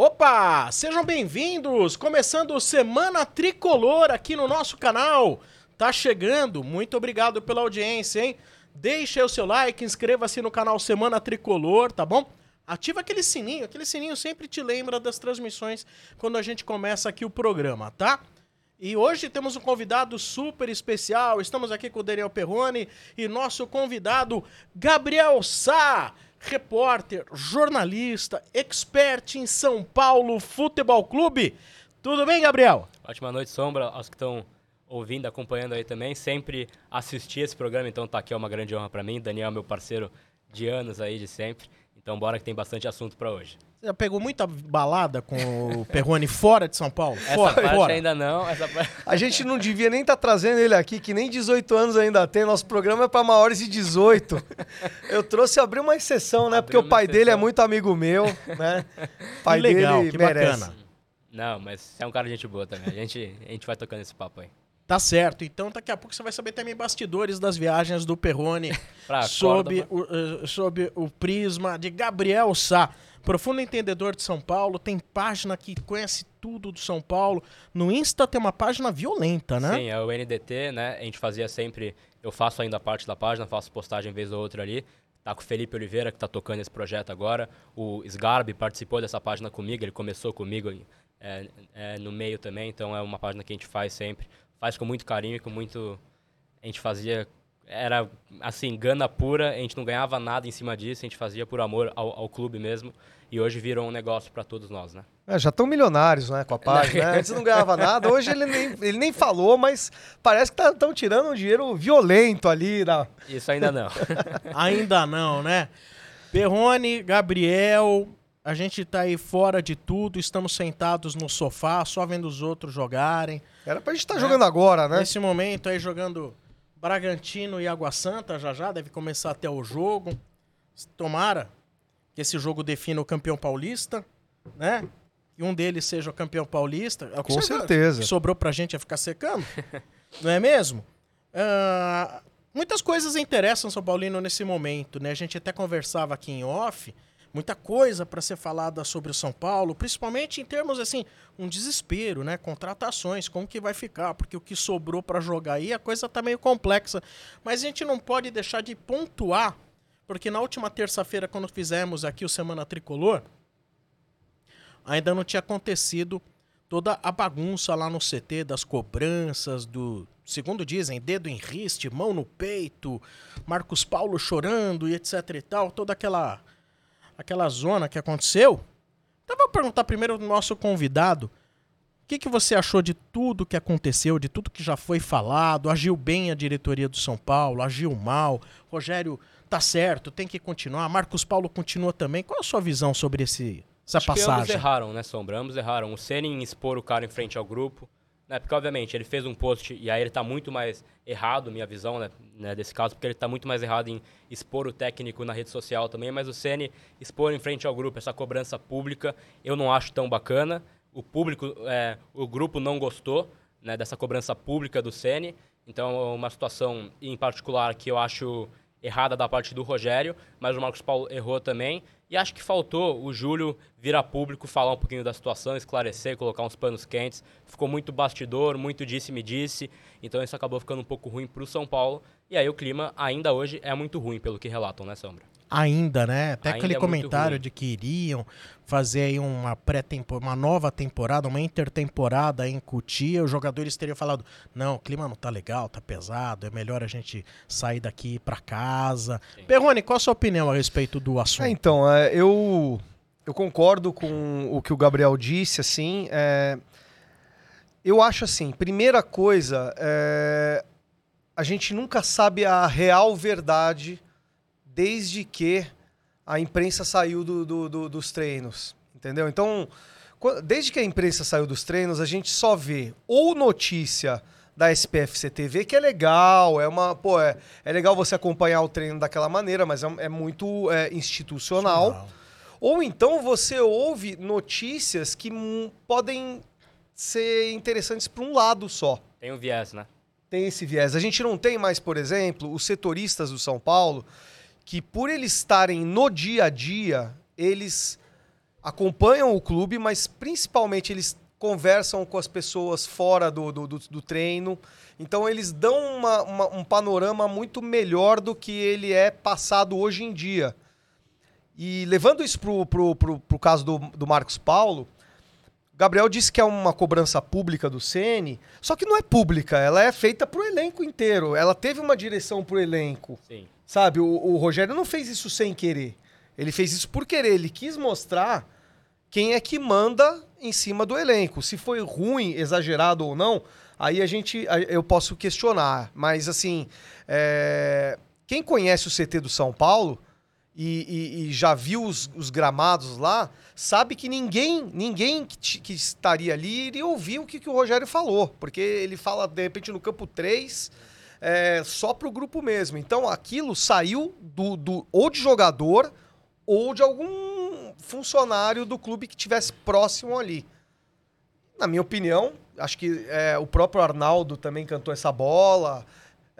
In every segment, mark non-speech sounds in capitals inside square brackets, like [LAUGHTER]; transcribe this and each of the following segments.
Opa! Sejam bem-vindos! Começando Semana Tricolor aqui no nosso canal. Tá chegando, muito obrigado pela audiência, hein? Deixe aí o seu like, inscreva-se no canal Semana Tricolor, tá bom? Ativa aquele sininho, aquele sininho sempre te lembra das transmissões quando a gente começa aqui o programa, tá? E hoje temos um convidado super especial. Estamos aqui com o Daniel Perrone e nosso convidado Gabriel Sá repórter, jornalista, expert em São Paulo Futebol Clube. Tudo bem, Gabriel? Ótima noite, Sombra, aos que estão ouvindo, acompanhando aí também. Sempre assisti esse programa, então tá aqui é uma grande honra para mim. Daniel é meu parceiro de anos aí, de sempre. Então bora que tem bastante assunto para hoje. Você já pegou muita balada com o Perrone fora de São Paulo? Essa fora, parte fora. ainda não. Essa parte... A gente não devia nem estar tá trazendo ele aqui, que nem 18 anos ainda tem. Nosso programa é para maiores de 18. Eu trouxe abrir uma exceção, né? Abriu Porque o pai exceção. dele é muito amigo meu, né? Pai que legal, dele que merece. bacana. Não, mas é um cara de gente boa também. A gente, a gente vai tocando esse papo aí. Tá certo. Então, daqui a pouco você vai saber também bastidores das viagens do Perrone [LAUGHS] sob, o, uh, sob o prisma de Gabriel Sá. Profundo entendedor de São Paulo, tem página que conhece tudo do São Paulo. No Insta tem uma página violenta, né? Sim, é o NDT, né? A gente fazia sempre. Eu faço ainda parte da página, faço postagem vez ou outra ali. Tá com o Felipe Oliveira, que está tocando esse projeto agora. O Sgarbi participou dessa página comigo, ele começou comigo é, é, no meio também, então é uma página que a gente faz sempre. Faz com muito carinho e com muito. A gente fazia era assim, gana pura, a gente não ganhava nada em cima disso, a gente fazia por amor ao, ao clube mesmo. E hoje virou um negócio para todos nós, né? É, já estão milionários, né, com a página. Né? [LAUGHS] Antes não ganhava nada, hoje ele nem, ele nem falou, mas parece que estão tá, tirando um dinheiro violento ali. Na... Isso ainda não. [LAUGHS] ainda não, né? Perrone, Gabriel, a gente tá aí fora de tudo, estamos sentados no sofá, só vendo os outros jogarem. Era pra gente estar tá né? jogando agora, né? Nesse momento aí jogando Bragantino e Água Santa, já já deve começar até o jogo. Tomara que esse jogo defina o campeão paulista, né? E um deles seja o campeão paulista. É o Com certeza. Que sobrou pra gente é ficar secando. [LAUGHS] não é mesmo? Uh, muitas coisas interessam São Paulino nesse momento, né? A gente até conversava aqui em off muita coisa para ser falada sobre o São Paulo, principalmente em termos assim, um desespero, né? Contratações, como que vai ficar? Porque o que sobrou para jogar aí, a coisa tá meio complexa. Mas a gente não pode deixar de pontuar porque na última terça-feira, quando fizemos aqui o Semana Tricolor, ainda não tinha acontecido toda a bagunça lá no CT das cobranças, do, segundo dizem, dedo em riste, mão no peito, Marcos Paulo chorando e etc e tal, toda aquela aquela zona que aconteceu. Então vou perguntar primeiro ao nosso convidado, o que, que você achou de tudo que aconteceu, de tudo que já foi falado? Agiu bem a diretoria do São Paulo, agiu mal, Rogério tá certo, tem que continuar. Marcos Paulo continua também. Qual a sua visão sobre esse, essa Acho passagem? Ambos erraram, né, Sombra? Ambos erraram. O em expor o cara em frente ao grupo. Né, porque, obviamente, ele fez um post e aí ele tá muito mais errado, minha visão, né, né, desse caso, porque ele tá muito mais errado em expor o técnico na rede social também, mas o Senna expor em frente ao grupo essa cobrança pública, eu não acho tão bacana. O público, é, o grupo não gostou né, dessa cobrança pública do Senna. Então, é uma situação em particular que eu acho errada da parte do Rogério, mas o Marcos Paulo errou também. E acho que faltou o Júlio vir a público, falar um pouquinho da situação, esclarecer, colocar uns panos quentes. Ficou muito bastidor, muito disse-me disse. Então isso acabou ficando um pouco ruim para o São Paulo. E aí o clima ainda hoje é muito ruim, pelo que relatam, né, Sombra? Ainda, né? Até Ainda aquele é comentário de que iriam fazer aí uma pré uma nova temporada, uma intertemporada em Cutia, os jogadores teriam falado: "Não, o clima não tá legal, tá pesado, é melhor a gente sair daqui para casa". Sim. Perrone, qual a sua opinião a respeito do assunto? É, então, é, eu eu concordo com o que o Gabriel disse, assim, é, eu acho assim, primeira coisa, é, a gente nunca sabe a real verdade desde que a imprensa saiu do, do, do, dos treinos, entendeu? Então, desde que a imprensa saiu dos treinos, a gente só vê ou notícia da SPFC TV, que é legal, é uma, pô, é, é legal você acompanhar o treino daquela maneira, mas é, é muito é, institucional. Ou então você ouve notícias que podem ser interessantes para um lado só. Tem um viés, né? Tem esse viés. A gente não tem mais, por exemplo, os setoristas do São Paulo que por eles estarem no dia a dia, eles acompanham o clube, mas principalmente eles conversam com as pessoas fora do, do, do, do treino. Então eles dão uma, uma, um panorama muito melhor do que ele é passado hoje em dia. E levando isso pro, pro, pro, pro caso do, do Marcos Paulo, Gabriel disse que é uma cobrança pública do Ceni, só que não é pública, ela é feita pro elenco inteiro. Ela teve uma direção pro elenco. Sim. Sabe, o, o Rogério não fez isso sem querer. Ele fez isso por querer. Ele quis mostrar quem é que manda em cima do elenco. Se foi ruim, exagerado ou não, aí a gente eu posso questionar. Mas assim, é, quem conhece o CT do São Paulo e, e, e já viu os, os, gramados lá, sabe que ninguém ninguém que, que, estaria ali iria ouvir o que, que o Rogério falou. Porque ele fala, de repente, no campo 3, é, só para o grupo mesmo. Então aquilo saiu do, do ou de jogador ou de algum funcionário do clube que tivesse próximo ali. Na minha opinião, acho que é, o próprio Arnaldo também cantou essa bola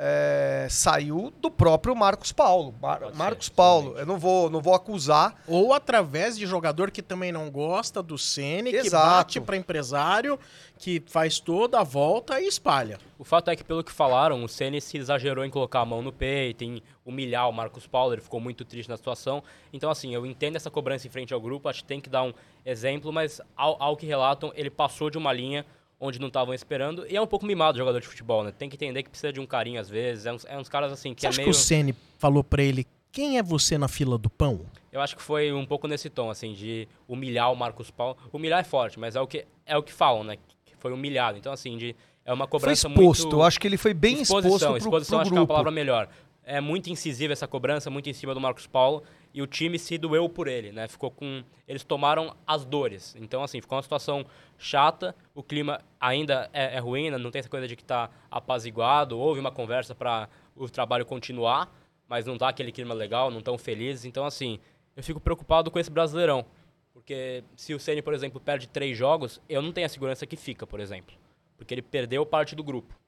é, saiu do próprio Marcos Paulo. Mar Marcos ser, Paulo, eu não vou, não vou acusar. Ou através de jogador que também não gosta do Ceni, que bate para empresário, que faz toda a volta e espalha. O fato é que, pelo que falaram, o Ceni se exagerou em colocar a mão no peito, em humilhar o Marcos Paulo, ele ficou muito triste na situação. Então, assim, eu entendo essa cobrança em frente ao grupo, acho que tem que dar um exemplo, mas ao, ao que relatam, ele passou de uma linha onde não estavam esperando. E é um pouco mimado o jogador de futebol, né? Tem que entender que precisa de um carinho às vezes. É uns, é uns caras assim que Você é acha meio... que o Ceni falou para ele quem é você na fila do pão? Eu acho que foi um pouco nesse tom, assim, de humilhar o Marcos Paulo. Humilhar é forte, mas é o que, é o que falam, né? Que foi humilhado. Então, assim, de, é uma cobrança foi exposto. muito... Eu acho que ele foi bem exposto pro, Exposição, pro acho grupo. que é uma palavra melhor. É muito incisiva essa cobrança, muito em cima do Marcos Paulo e o time se doeu por ele, né? Ficou com eles tomaram as dores. Então assim, ficou uma situação chata, o clima ainda é, é ruim, né? não tem essa coisa de que tá apaziguado, houve uma conversa para o trabalho continuar, mas não tá aquele clima legal, não tão felizes. Então assim, eu fico preocupado com esse Brasileirão, porque se o Ceni, por exemplo, perde três jogos, eu não tenho a segurança que fica, por exemplo, porque ele perdeu parte do grupo.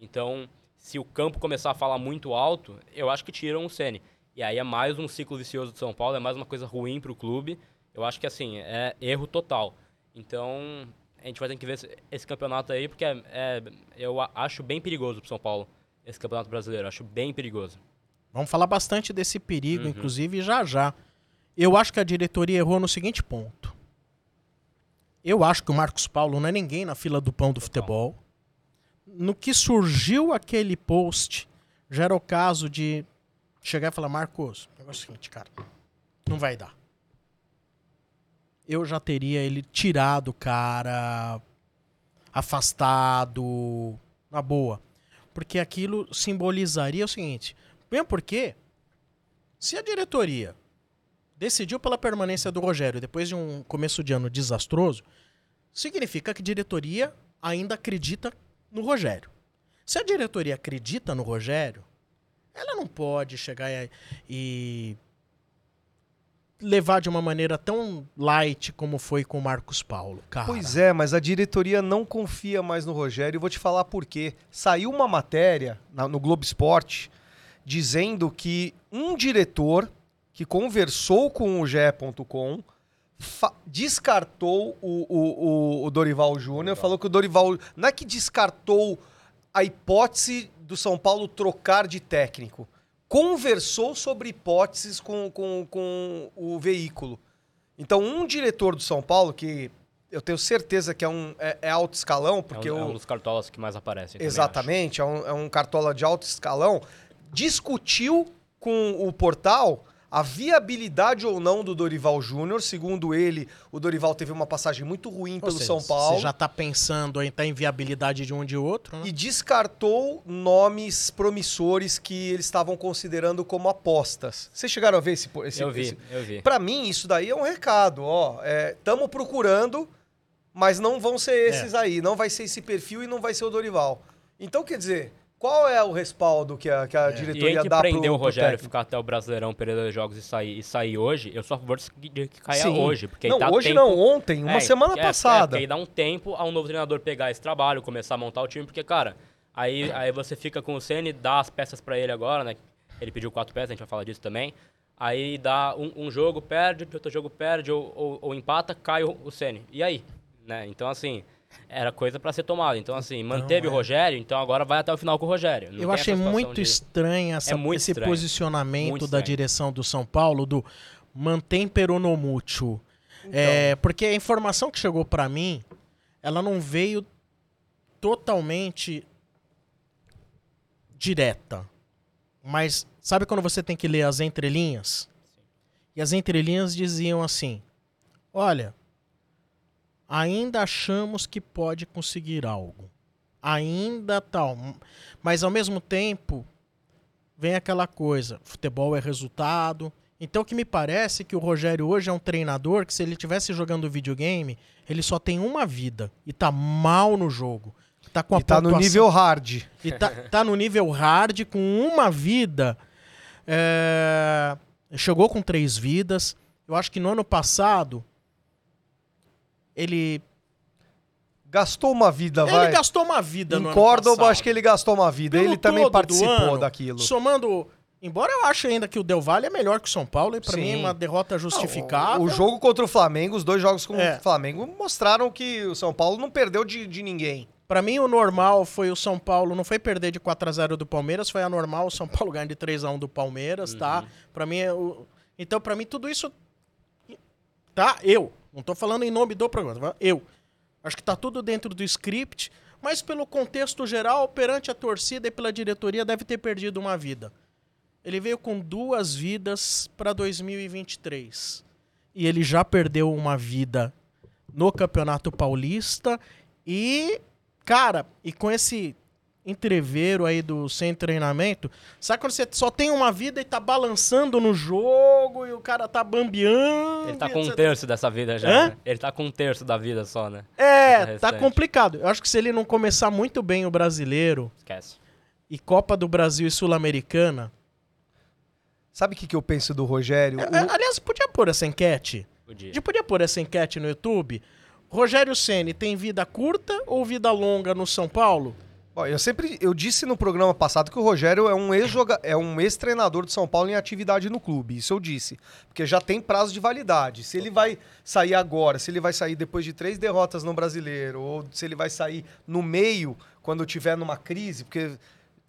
Então, se o campo começar a falar muito alto, eu acho que tiram o Ceni. E aí é mais um ciclo vicioso de São Paulo, é mais uma coisa ruim para o clube. Eu acho que, assim, é erro total. Então, a gente vai ter que ver esse, esse campeonato aí, porque é, é, eu acho bem perigoso para São Paulo, esse campeonato brasileiro. Acho bem perigoso. Vamos falar bastante desse perigo, uhum. inclusive, já já. Eu acho que a diretoria errou no seguinte ponto. Eu acho que o Marcos Paulo não é ninguém na fila do pão do futebol. No que surgiu aquele post, já era o caso de chegar e falar, Marcos, negócio é o seguinte, cara, não vai dar. Eu já teria ele tirado cara, afastado, na boa. Porque aquilo simbolizaria o seguinte, mesmo porque, se a diretoria decidiu pela permanência do Rogério depois de um começo de ano desastroso, significa que a diretoria ainda acredita no Rogério. Se a diretoria acredita no Rogério, ela não pode chegar e, e levar de uma maneira tão light como foi com o Marcos Paulo, cara. Pois é, mas a diretoria não confia mais no Rogério e vou te falar por quê. Saiu uma matéria na, no Globo Esporte dizendo que um diretor que conversou com o GE.com descartou o, o, o, o Dorival Júnior, falou que o Dorival não é que descartou a hipótese do São Paulo trocar de técnico. Conversou sobre hipóteses com, com, com o veículo. Então, um diretor do São Paulo, que eu tenho certeza que é um é, é alto escalão, porque é um, o, é um dos cartolas que mais aparecem. Exatamente, é um, é um cartola de alto escalão. Discutiu com o portal a viabilidade ou não do Dorival Júnior. Segundo ele, o Dorival teve uma passagem muito ruim pelo seja, São Paulo. Você já está pensando em tá em viabilidade de um de outro, né? E descartou nomes promissores que eles estavam considerando como apostas. Vocês chegaram a ver esse... esse eu vi, esse... eu vi. Para mim, isso daí é um recado. Ó, estamos é, procurando, mas não vão ser esses é. aí. Não vai ser esse perfil e não vai ser o Dorival. Então, quer dizer, qual é o respaldo que a, que a é. diretoria e dá para prender o Rogério ficar até o Brasileirão, período de jogos e sair, e sair hoje, eu sou a favor de que caia Sim. hoje. Porque não, dá hoje tempo... não, ontem, uma é, semana é, passada. É, aí dá um tempo a um novo treinador pegar esse trabalho, começar a montar o time, porque, cara, aí, aí você fica com o Ceni, dá as peças para ele agora, né? Ele pediu quatro peças, a gente vai falar disso também. Aí dá um, um jogo, perde, outro jogo perde, ou, ou, ou empata, cai o, o Ceni. E aí? Né? Então, assim, era coisa para ser tomada. Então, assim, manteve é. o Rogério, então agora vai até o final com o Rogério. Não Eu achei muito de- estranho essa- É muito esse estranho. posicionamento Muito da estranho. direção do São Paulo do mantém peronomútil. Então. É, porque a informação que chegou pra mim, ela não veio totalmente direta. Mas sabe quando você tem que ler as entrelinhas? E as entrelinhas diziam assim: Olha, ainda achamos que pode conseguir algo. Ainda tal. Mas ao mesmo tempo, vem aquela coisa: futebol é resultado. Então o que me parece é que o Rogério hoje é um treinador que se ele estivesse jogando videogame, ele só tem uma vida e tá mal no jogo. Tá com a E tá no nível hard. e tá, tá no nível hard com uma vida. É, chegou com três vidas. Eu acho que no ano passado ele Gastou uma vida, ele vai. gastou uma vida no Em ano Córdoba, passado. acho que ele gastou uma vida. Pelo ele também participou ano, daquilo. Somando, embora eu ache ainda que o Del Valle é melhor que o São Paulo e pra Sim. mim é uma derrota justificável. O, o jogo contra o Flamengo, os dois jogos contra É. o Flamengo, mostraram que o São Paulo não perdeu de, de ninguém. Pra mim, o normal foi o São Paulo, não foi perder de 4 a 0 do Palmeiras, foi a normal o São Paulo [LAUGHS] ganhar de 3 a 1 do Palmeiras, tá? Pra mim, é o... então pra mim tudo isso tá eu, não tô falando em nome do programa, eu. Acho que tá tudo dentro do script, mas pelo contexto geral, perante a torcida e pela diretoria, deve ter perdido uma vida. Ele veio com duas vidas pra 2023. E ele já perdeu uma vida no Campeonato Paulista e, cara, e com esse entreveiro aí do sem treinamento, sabe quando você só tem uma vida e tá balançando no jogo e o cara tá bambeando? Ele tá com um etc. terço dessa vida já, né? Ele tá com um terço da vida só, né? É, tá complicado. Eu acho que se ele não começar muito bem o brasileiro Esquece. e Copa do Brasil e Sul-Americana. Sabe o que, que eu penso do Rogério? É, O- Aliás, podia pôr essa enquete? A Podia. gente podia pôr essa enquete no YouTube? Rogério Ceni tem vida curta ou vida longa no São Paulo? Bom, eu sempre eu disse no programa passado que o Rogério é um ex-joga- é um ex-treinador de São Paulo em atividade no clube. Isso eu disse, porque já tem prazo de validade. Se ele vai sair agora, se ele vai sair depois de três derrotas no Brasileiro, ou se ele vai sair no meio quando tiver numa crise, porque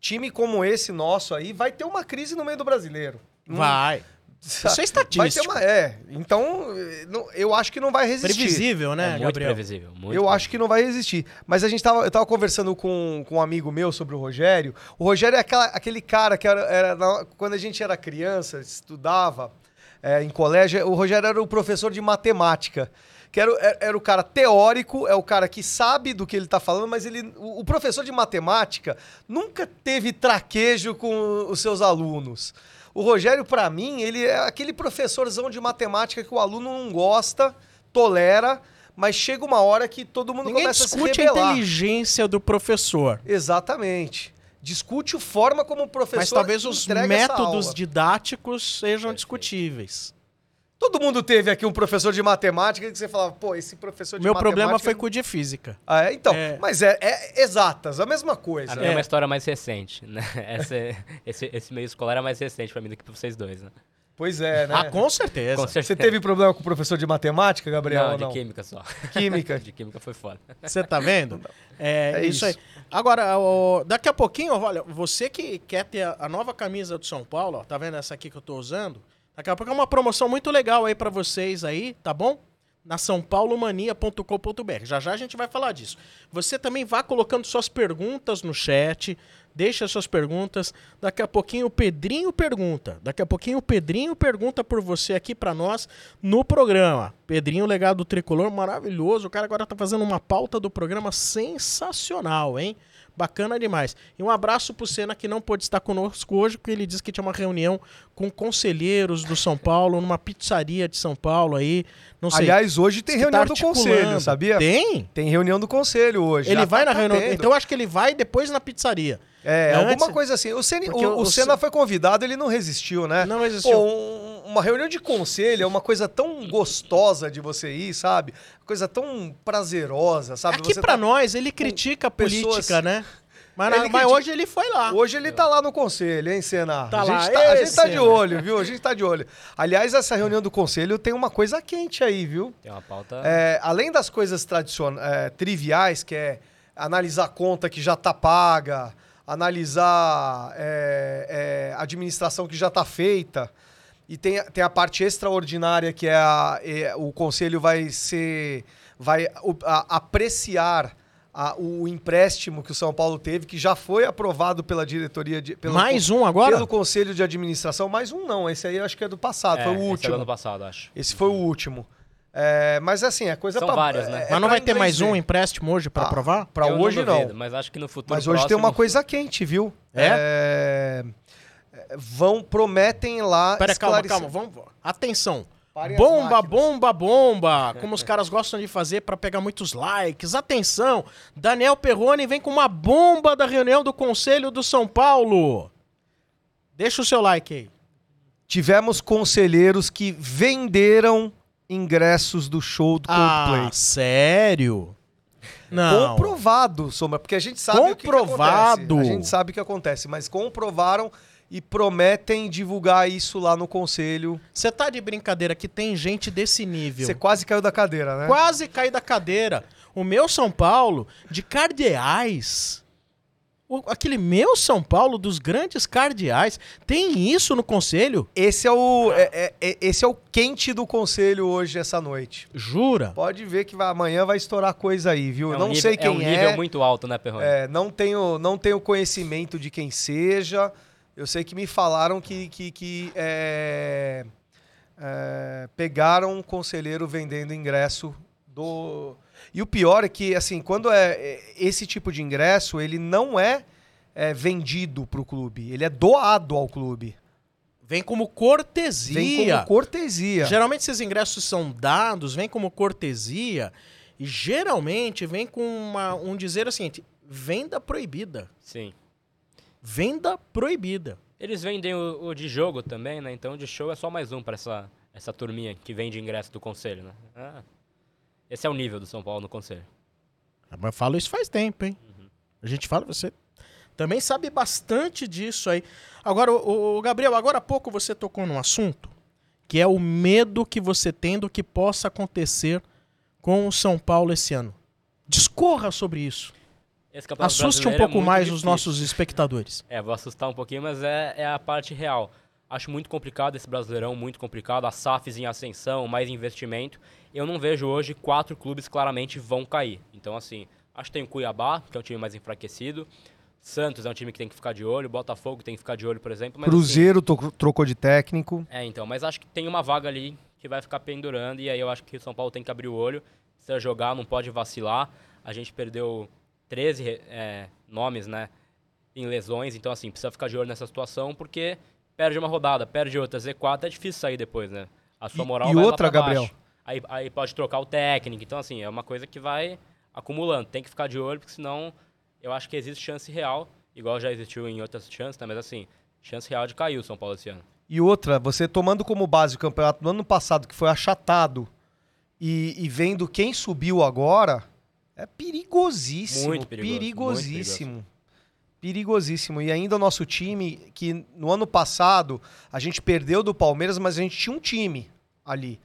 time como esse nosso aí vai ter uma crise no meio do Brasileiro. Vai. Isso é Vai ter estatístico. uma, é. Então, não- eu acho que não vai resistir. Previsível, né, é muito Gabriel? previsível. Muito eu acho que não vai existir. Mas a gente tava, eu tava conversando com, com um amigo meu sobre o Rogério. O Rogério é aquela- aquele cara que era, era na- quando a gente era criança, estudava é, em colégio, o Rogério era o professor de matemática. Que era, o- era, o cara teórico, é o cara que sabe do que ele tá falando, mas ele, o, o professor de matemática nunca teve traquejo com os seus alunos. O Rogério, pra mim, ele é aquele professorzão de matemática que o aluno não gosta, tolera, mas chega uma hora que todo mundo Ninguém começa a se discute a rebelar. inteligência do professor. Exatamente. Discute a forma como o professor Mas talvez os métodos didáticos sejam Perfeito. discutíveis. Todo mundo teve aqui um professor de matemática que você falava, pô, esse professor de Meu matemática... problema foi com o de física. Ah, é? Então, É. mas é, é exatas, a mesma coisa. A minha é É. uma história mais recente, né? [LAUGHS] Essa é- esse, esse meio escolar é mais recente pra mim do que pra vocês dois, né? Pois é, né? Ah, com certeza. Com certeza. Você teve problema com o professor de matemática, Gabriel? Não, ou de não? química só. Química. [LAUGHS] de química foi foda. Você tá vendo? É, É isso, isso. aí. Agora, ó, daqui a pouquinho, olha, você que quer ter a, a nova camisa do São Paulo, ó, tá vendo essa aqui que eu tô usando? Daqui a pouco é uma promoção muito legal aí pra vocês aí, tá bom? Na sãopaulomania.com.br. Já já a gente vai falar disso. Você também vá colocando suas perguntas no chat, deixa suas perguntas. Daqui a pouquinho o Pedrinho pergunta. Daqui a pouquinho o Pedrinho pergunta por você aqui pra nós no programa. Pedrinho, legado tricolor, maravilhoso. O cara agora tá fazendo uma pauta do programa sensacional, hein? Bacana demais. E um abraço pro Senna que não pôde estar conosco hoje, porque ele disse que tinha uma reunião com conselheiros do São Paulo, numa pizzaria de São Paulo aí. Não sei. Aliás, hoje tem que tá reunião do conselho, sabia? Tem? Tem reunião do conselho hoje. Ele já vai tá- na reunião. Então eu acho que ele vai depois na pizzaria. É, Antes- alguma coisa assim. O, Ceni- o, o- Senna foi convidado, ele não resistiu, né? Não existiu. Pô, um- uma reunião de conselho é uma coisa tão gostosa de você ir, sabe? Coisa tão prazerosa, sabe? Aqui Você pra tá- nós, ele critica a pessoas- política, né? Mas, Ele mas hoje ele foi lá. Hoje ele tá lá no conselho, hein, Senna? Tá a, lá, gente tá, a gente tá de olho, viu? A gente tá de olho. Aliás, essa reunião do conselho tem uma coisa quente aí, viu? Tem uma pauta. É, além das coisas tradicionais, triviais, que é analisar a conta que já tá paga, analisar é, é, a administração que já tá feita, e tem, tem a parte extraordinária que é, a- é, o conselho vai ser vai a- apreciar a- o empréstimo que o São Paulo teve, que já foi aprovado pela diretoria de pelo, Mais um agora? pelo conselho de administração. Mais um não, esse aí eu acho que é do passado, é, foi o esse é do último. ano passado, acho. Esse foi o último. É, mas assim, é coisa São pra- várias, né? é- é Mas não vai ter mais um ver. empréstimo hoje pra Ah, aprovar? Pra Eu hoje não. duvido, Mas acho que no futuro Mas hoje tem próximo- uma coisa quente, viu? É, é, Vão, prometem lá. Pera, calma, esclarecer- calma. Vamos... Atenção. Parem Bomba, bomba, bomba. Como os caras gostam de fazer pra pegar muitos likes. Atenção. Daniel Perrone vem com uma bomba da reunião do Conselho do São Paulo. Deixa o seu like aí. Tivemos conselheiros que venderam ingressos do show do Coldplay. Ah, sério? Não. Comprovado, Sombra, porque a gente sabe o que que, Comprovado. acontece. A gente sabe o que acontece, mas comprovaram e prometem divulgar isso lá no conselho. Você tá de brincadeira que tem gente desse nível. Você quase caiu da cadeira, né? Quase caí da cadeira. O meu São Paulo, de cardeais. O- aquele meu São Paulo dos grandes cardeais. Tem isso no conselho? Esse é o é- é- é- esse é o quente do conselho hoje essa noite. Jura? Pode ver que vai- amanhã vai estourar coisa aí, viu? É um não nível- sei É quem um é. nível muito alto, né, Perrone? É, não tenho não tenho conhecimento de quem seja. Eu sei que me falaram que, que, que, é, é, pegaram um conselheiro vendendo ingresso do. E o pior é que, assim, quando é é, esse tipo de ingresso, ele não é, é vendido para o clube, ele é doado ao clube. Vem como cortesia. Vem como cortesia. Geralmente esses ingressos são dados, vem como cortesia. E geralmente vem com uma- um dizer assim, venda proibida. Sim. Venda proibida. Eles vendem o, o de jogo também, né? Então o de show é só mais um pra essa, essa turminha que vende ingresso do conselho, né? Ah, esse é o nível do São Paulo no conselho. Ah, Mas eu falo isso faz tempo, hein? A gente fala, você também sabe bastante disso aí. Agora, o, o Gabriel, agora há pouco você tocou num assunto que é o medo que você tem do que possa acontecer com o São Paulo esse ano. Discorra sobre isso. Assuste um é pouco muito mais os difícil. nossos espectadores. É, vou assustar um pouquinho, mas é, é a parte real. Acho muito complicado esse Brasileirão, muito complicado. A SAFs em ascensão, mais investimento. Eu não vejo hoje quatro clubes claramente vão cair. Então, assim, acho que tem o Cuiabá, que é um time mais enfraquecido. Santos é um time que tem que ficar de olho. Botafogo tem que ficar de olho, por exemplo. Mas, assim, Cruzeiro to- trocou de técnico. é, então, mas acho que tem uma vaga ali que vai ficar pendurando e aí eu acho que o São Paulo tem que abrir o olho, precisa jogar, não pode vacilar. A gente perdeu 13 é, nomes, né, em lesões, então assim, precisa ficar de olho nessa situação porque perde uma rodada, perde outra, Z4 é difícil sair depois, né? A sua E- moral e vai lá outra, pra baixo. Gabriel? Aí, aí pode trocar o técnico, então assim, é uma coisa que vai acumulando, tem que ficar de olho porque senão eu acho que existe chance real, igual já existiu em outras chances, né, mas assim, chance real de cair o São Paulo esse ano. E outra, você tomando como base o campeonato do ano passado, que foi achatado, e, e vendo quem subiu agora, é perigosíssimo. Muito perigoso, muito perigosíssimo. Perigosíssimo. E ainda o nosso time, que no ano passado a gente perdeu do Palmeiras, mas a gente tinha um time ali.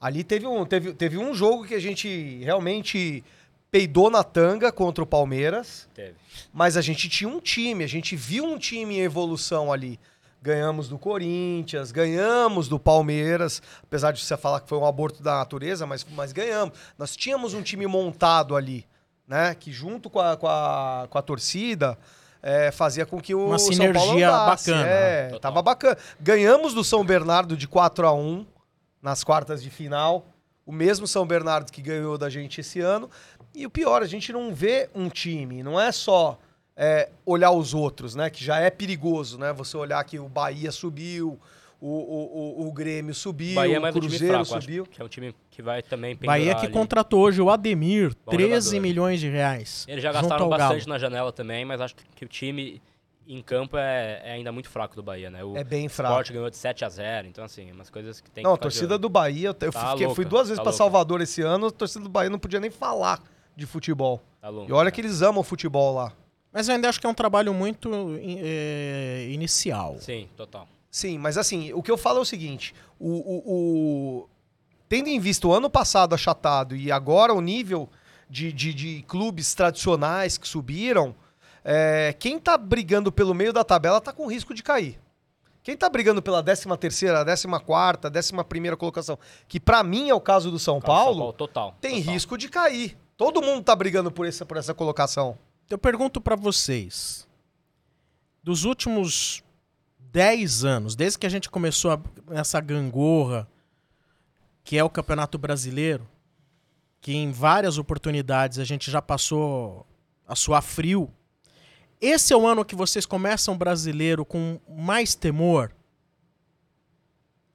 Ali teve um, teve, teve um jogo que a gente realmente peidou na tanga contra o Palmeiras. Teve. Mas a gente tinha um time, a gente viu um time em evolução ali. Ganhamos do Corinthians, ganhamos do Palmeiras, apesar de você falar que foi um aborto da natureza, mas, mas ganhamos. Nós tínhamos um time montado ali, né? Que junto com a, com a, com a torcida é, fazia com que o Uma São Paulo sinergia andasse. bacana. É, Total. tava bacana. Ganhamos do São Bernardo de 4 a 1 nas quartas de final. O mesmo São Bernardo que ganhou da gente esse ano. E o pior, a gente não vê um time, não é só é, olhar os outros, né? Que já é perigoso, né? Você olhar que o Bahia subiu, o, o, o, o Grêmio subiu, Bahia é o mais um time Cruzeiro fraco, subiu. acho que é um time que vai também Bahia que ali. contratou hoje o Ademir, Bom 13 jogador. milhões de reais. Eles já gastaram bastante na janela também, mas acho que o time em campo é, é ainda muito fraco do Bahia, né? O É bem Sport fraco. ganhou de 7 a 0 então assim, umas coisas que tem Não, a que de torcida olho. do Bahia, eu Tá fiquei- fui louca, duas vezes tá pra louca. Salvador esse ano, a torcida do Bahia não podia nem falar de futebol. Tá louco, E olha né? que eles amam futebol lá. Mas eu ainda acho que é um trabalho muito é, inicial. Sim, total. Sim, mas assim, o que eu falo é o seguinte: o, o, o- tendo em vista o ano passado achatado e agora o nível de, de, de clubes tradicionais que subiram, é, quem tá brigando pelo meio da tabela tá com risco de cair. Quem tá brigando pela 13 terceira, 14 quarta, 11 primeira colocação, que pra mim é o caso do São Caso Paulo, São total. tem total. risco de cair. Todo mundo tá brigando por essa, por essa colocação. Eu pergunto pra vocês, dos últimos 10 anos, desde que a gente começou a- essa gangorra, que é o Campeonato Brasileiro, que em várias oportunidades a gente já passou a suar frio, esse é o ano que vocês começam o brasileiro com mais temor?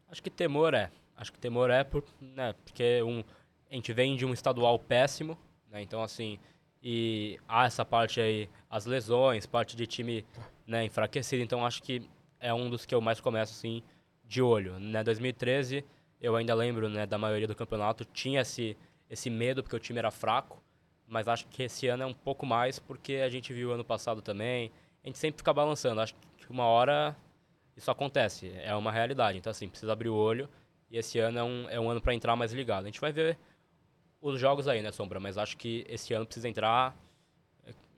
Acho que temor é. Acho que temor é por, né, porque um, a gente vem de um estadual péssimo, né? Então, assim, e há essa parte aí, as lesões, parte de time né, enfraquecido. Então, acho que é um dos que eu mais começo, assim, de olho. Né? 2013, eu ainda lembro né, da maioria do campeonato, tinha esse, esse medo porque o time era fraco, mas acho que esse ano é um pouco mais porque a gente viu ano passado também. A gente sempre fica balançando. Acho que uma hora isso acontece, é uma realidade. Então, assim, precisa abrir o olho. E esse ano é um, é um ano para entrar mais ligado. A gente vai ver os jogos aí, né, Sombra? Mas acho que esse ano precisa entrar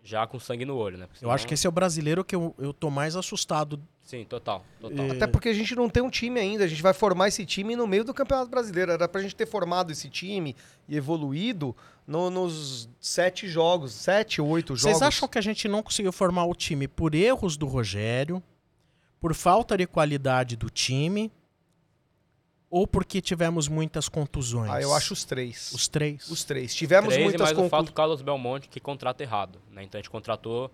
já com sangue no olho, né? Porque Eu acho senão- que esse é o brasileiro que eu, eu tô mais assustado. Sim, total. total. É, Até porque a gente não tem um time ainda, a gente vai formar esse time no meio do Campeonato Brasileiro. Era pra gente ter formado esse time e evoluído no- nos sete jogos, sete, oito jogos. Vocês acham que a gente não conseguiu formar o time por erros do Rogério, por falta de qualidade do time, ou porque tivemos muitas contusões? Ah, eu acho os três. Os, Os três. três. Tivemos Três, muitas mais o fato Carlos Belmonte que contrata errado, né? Então a gente contratou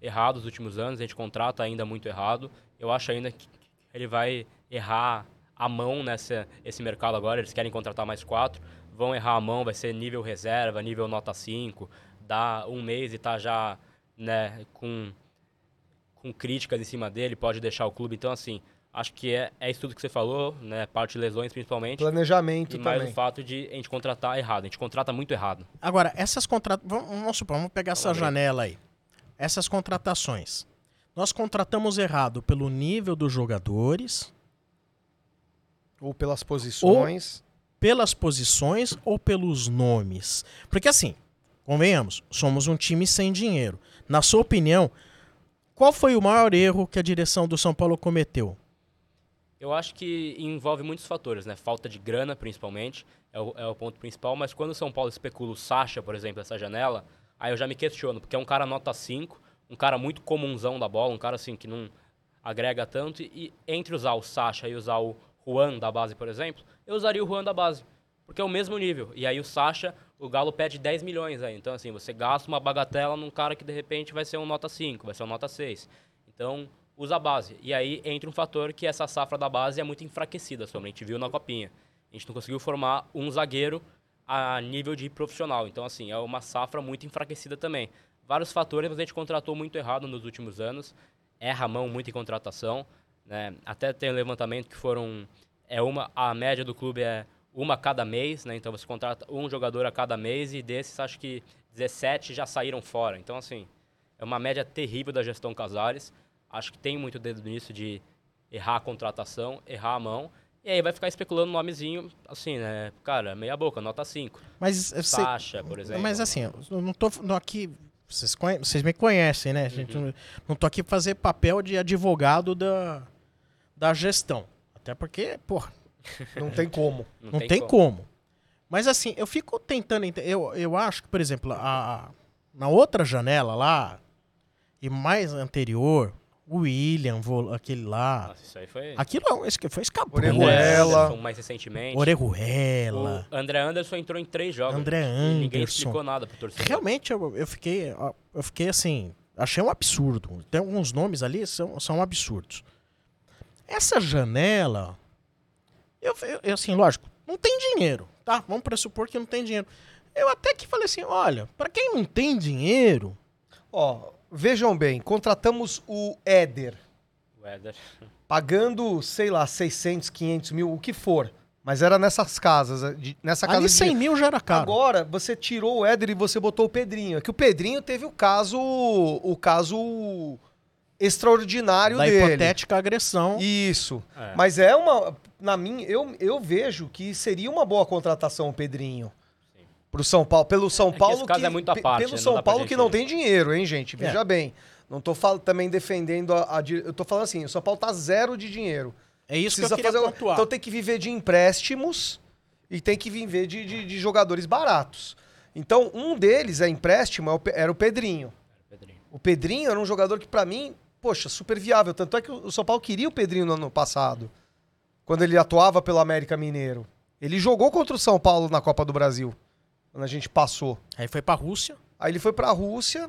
errado nos últimos anos, a gente contrata ainda muito errado. Eu acho ainda que ele vai errar a mão nessa esse mercado agora, eles querem contratar mais quatro, vão errar a mão, vai ser nível reserva, nível nota 5, dá um mês e tá já, né, com com críticas em cima dele, pode deixar o clube. Então assim, acho que é, é isso tudo que você falou, né, parte de lesões principalmente. Planejamento E mais também. o fato de a gente contratar errado. A gente contrata muito errado. Agora, essas contratações. Vamos, vamos supor, vamos pegar essa janela aí. Essas contratações. Nós contratamos errado pelo nível dos jogadores, Ou pelas posições. pelas posições ou pelos nomes. Porque assim, convenhamos, somos um time sem dinheiro. Na sua opinião, qual foi o maior erro que a direção do São Paulo cometeu? Eu acho que envolve muitos fatores, né? Falta de grana, principalmente, é o, é o ponto principal. Mas quando o São Paulo especula o Sacha, por exemplo, essa janela, aí eu já me questiono, porque é um cara nota 5, um cara muito comunzão da bola, um cara assim que não agrega tanto. E entre usar o Sacha e usar o Juan da base, por exemplo, eu usaria o Juan da base. Porque é o mesmo nível. E aí o Sacha, o Galo pede 10 milhões aí. Então, assim, você gasta uma bagatela num cara que de repente vai ser um nota 5, vai ser um nota 6. Então, usa a base. E aí entra um fator que essa safra da base é muito enfraquecida, somente a gente viu na copinha. A gente não conseguiu formar um zagueiro a nível de profissional. Então, assim, é uma safra muito enfraquecida também. Vários fatores, mas a gente contratou muito errado nos últimos anos. Erra a mão muito em contratação. Né? Até tem um levantamento que foram. É uma, a média do clube é uma a cada mês, né? Então você contrata um jogador a cada mês e desses acho que 17 já saíram fora. Então, assim, é uma média terrível da gestão Casares. Acho que tem muito dedo nisso de errar a contratação, errar a mão. E aí vai ficar especulando um nomezinho, assim, né? Cara, meia boca, nota 5. Mas eh, você- Sacha, por exemplo. Mas assim, eu não tô não aqui. Vocês, conhe- vocês me conhecem, né? A gente não, não tô aqui pra fazer papel de advogado da, da gestão. Até porque, porra, Não tem como. [LAUGHS] não, tem, como. Mas assim, eu fico tentando. ente- Eu, eu acho que, por exemplo, a, a- na outra janela lá, e mais anterior, William, aquele lá. Nossa, isso aí foi... Aquilo é foi escapou. André Orejuela. Anderson, mais recentemente. Orejuela. O André Anderson entrou em três jogos. André E ninguém Anderson. explicou nada pro torcedor. Realmente, eu, eu fiquei. Eu fiquei assim. Achei um absurdo. Tem alguns nomes ali são, são absurdos. Essa janela. Eu, eu- eu, assim, lógico, não tem dinheiro, tá? Vamos pressupor que não tem dinheiro. Eu até que falei assim: olha, pra quem não tem dinheiro. Ó, vejam bem, contratamos o Éder, O Éder. pagando, sei lá, 600, 500 mil, o que for. Mas era nessas casas, de- nessa casa Ali de 100 mil já era caro. Agora, você tirou o Éder e você botou o Pedrinho. É que o Pedrinho teve o caso. O caso extraordinário da dele. hipotética agressão. Isso. É. Mas é uma. Na minha, eu, eu vejo que seria uma boa contratação o Pedrinho. Pro São Paulo. Pelo São que Paulo. esse caso é muito à parte, Pelo né? São Paulo que não tem dinheiro, hein, gente? Veja É. bem. Não tô fal- também defendendo a, a Eu tô falando assim, o São Paulo tá zero de dinheiro. É isso que eu Precisa queria fazer. pontuar. Então tem que viver de empréstimos e tem que viver de, de, de jogadores baratos. Então, um deles é empréstimo, é era o Pedrinho. Pedrinho. O Pedrinho era um jogador que, pra mim, poxa, super viável. Tanto é que o São Paulo queria o Pedrinho no ano passado, quando ele atuava pelo América Mineiro. Ele jogou contra o São Paulo na Copa do Brasil, quando a gente passou. Aí foi pra Rússia. Aí ele foi pra Rússia.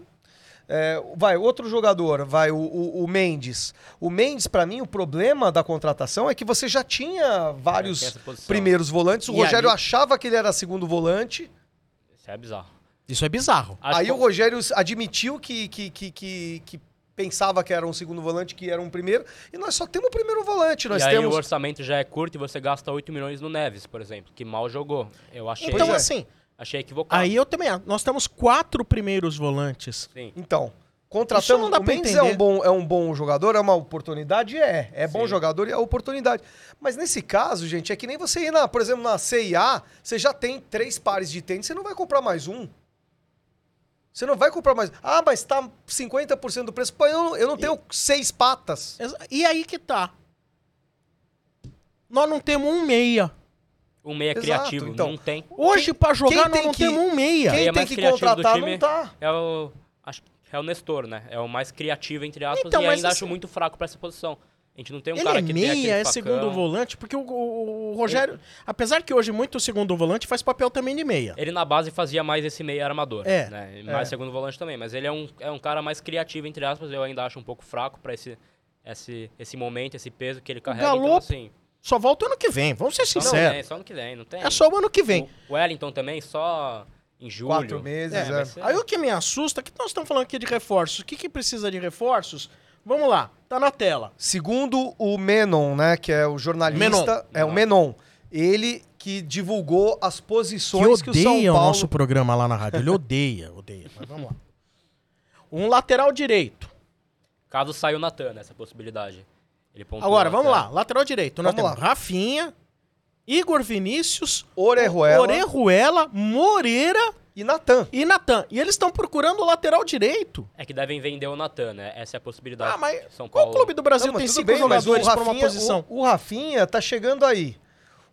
É, vai, outro jogador, vai, o, o, o Mendes. O Mendes, pra mim, o problema da contratação é que você já tinha vários posição. primeiros volantes. O E Rogério ali- achava que ele era segundo volante. Isso é bizarro. Isso é bizarro. Acho Aí que- o Rogério admitiu que, que, que, que, que pensava que era um segundo volante, que era um primeiro. E nós só temos o primeiro volante. Nós e aí temos. o orçamento já é curto e você gasta 8 milhões no Neves, por exemplo, que mal jogou. Eu achei, Então, é. assim, achei equivocado. aí eu também. Nós temos quatro primeiros volantes. Sim. Então, contratando. não dá o Mendes é um, bom, é um bom jogador, é uma oportunidade? É. É bom Sim. jogador e é oportunidade. Mas nesse caso, gente, é que nem você ir, na, por exemplo, na CIA, você já tem três pares de tênis, você não vai comprar mais um. Você não vai comprar mais. Ah, mas tá 50% do preço. Pô, eu, não- eu não tenho seis patas. E aí que tá. Nós não temos um meia. Um meia Exato, criativo, então. não tem. Hoje, Quem- pra jogar, nós tem não que- temos um meia. Quem é tem mais que criativo do contratar time. não tá. É o. Acho é o Nestor, né? É o mais criativo, entre aspas, Então, e ainda assim- acho muito fraco pra essa posição. A gente não tem um Ele cara é que tem aquele meia, é facão. segundo volante, porque o, o- o Rogério, apesar que hoje muito segundo volante faz papel também de meia. Ele na base fazia mais esse meia armador. É, Né? Mais é. segundo volante também. Mas ele é um, é um cara mais criativo, entre aspas. Eu ainda acho um pouco fraco pra esse, esse, esse momento, esse peso que ele carrega. Então, Galo- assim. Só volta ano que vem, vamos ser Só não sinceros. tem, só ano que vem, não tem. É só o ano que vem. O Wellington também, só em julho. Quatro meses, É, é. ser- Aí o que me assusta é que nós estamos falando aqui de reforços. O que, que precisa de reforços? Vamos lá, tá na tela. Segundo o Menon, né, que é o jornalista, Menon. é o Menon, ele que divulgou as Que posições que, o São odeia o Paulo nosso programa lá na rádio. Ele odeia, odeia. Mas vamos lá. Um lateral direito. Caso saia o Natan nessa possibilidade. Agora, vamos lá. Lateral direito. Nós Vamos temos Rafinha, Igor Vinícius, Orejuela Orejuela, Moreira e Natan. e Natan. E eles estão procurando o lateral direito. É que devem vender o Natan, né? Essa é a possibilidade. Ah, mas São qual Paulo... clube do Brasil Não, tem cinco bem, jogadores para uma posição? O, o Rafinha tá chegando aí.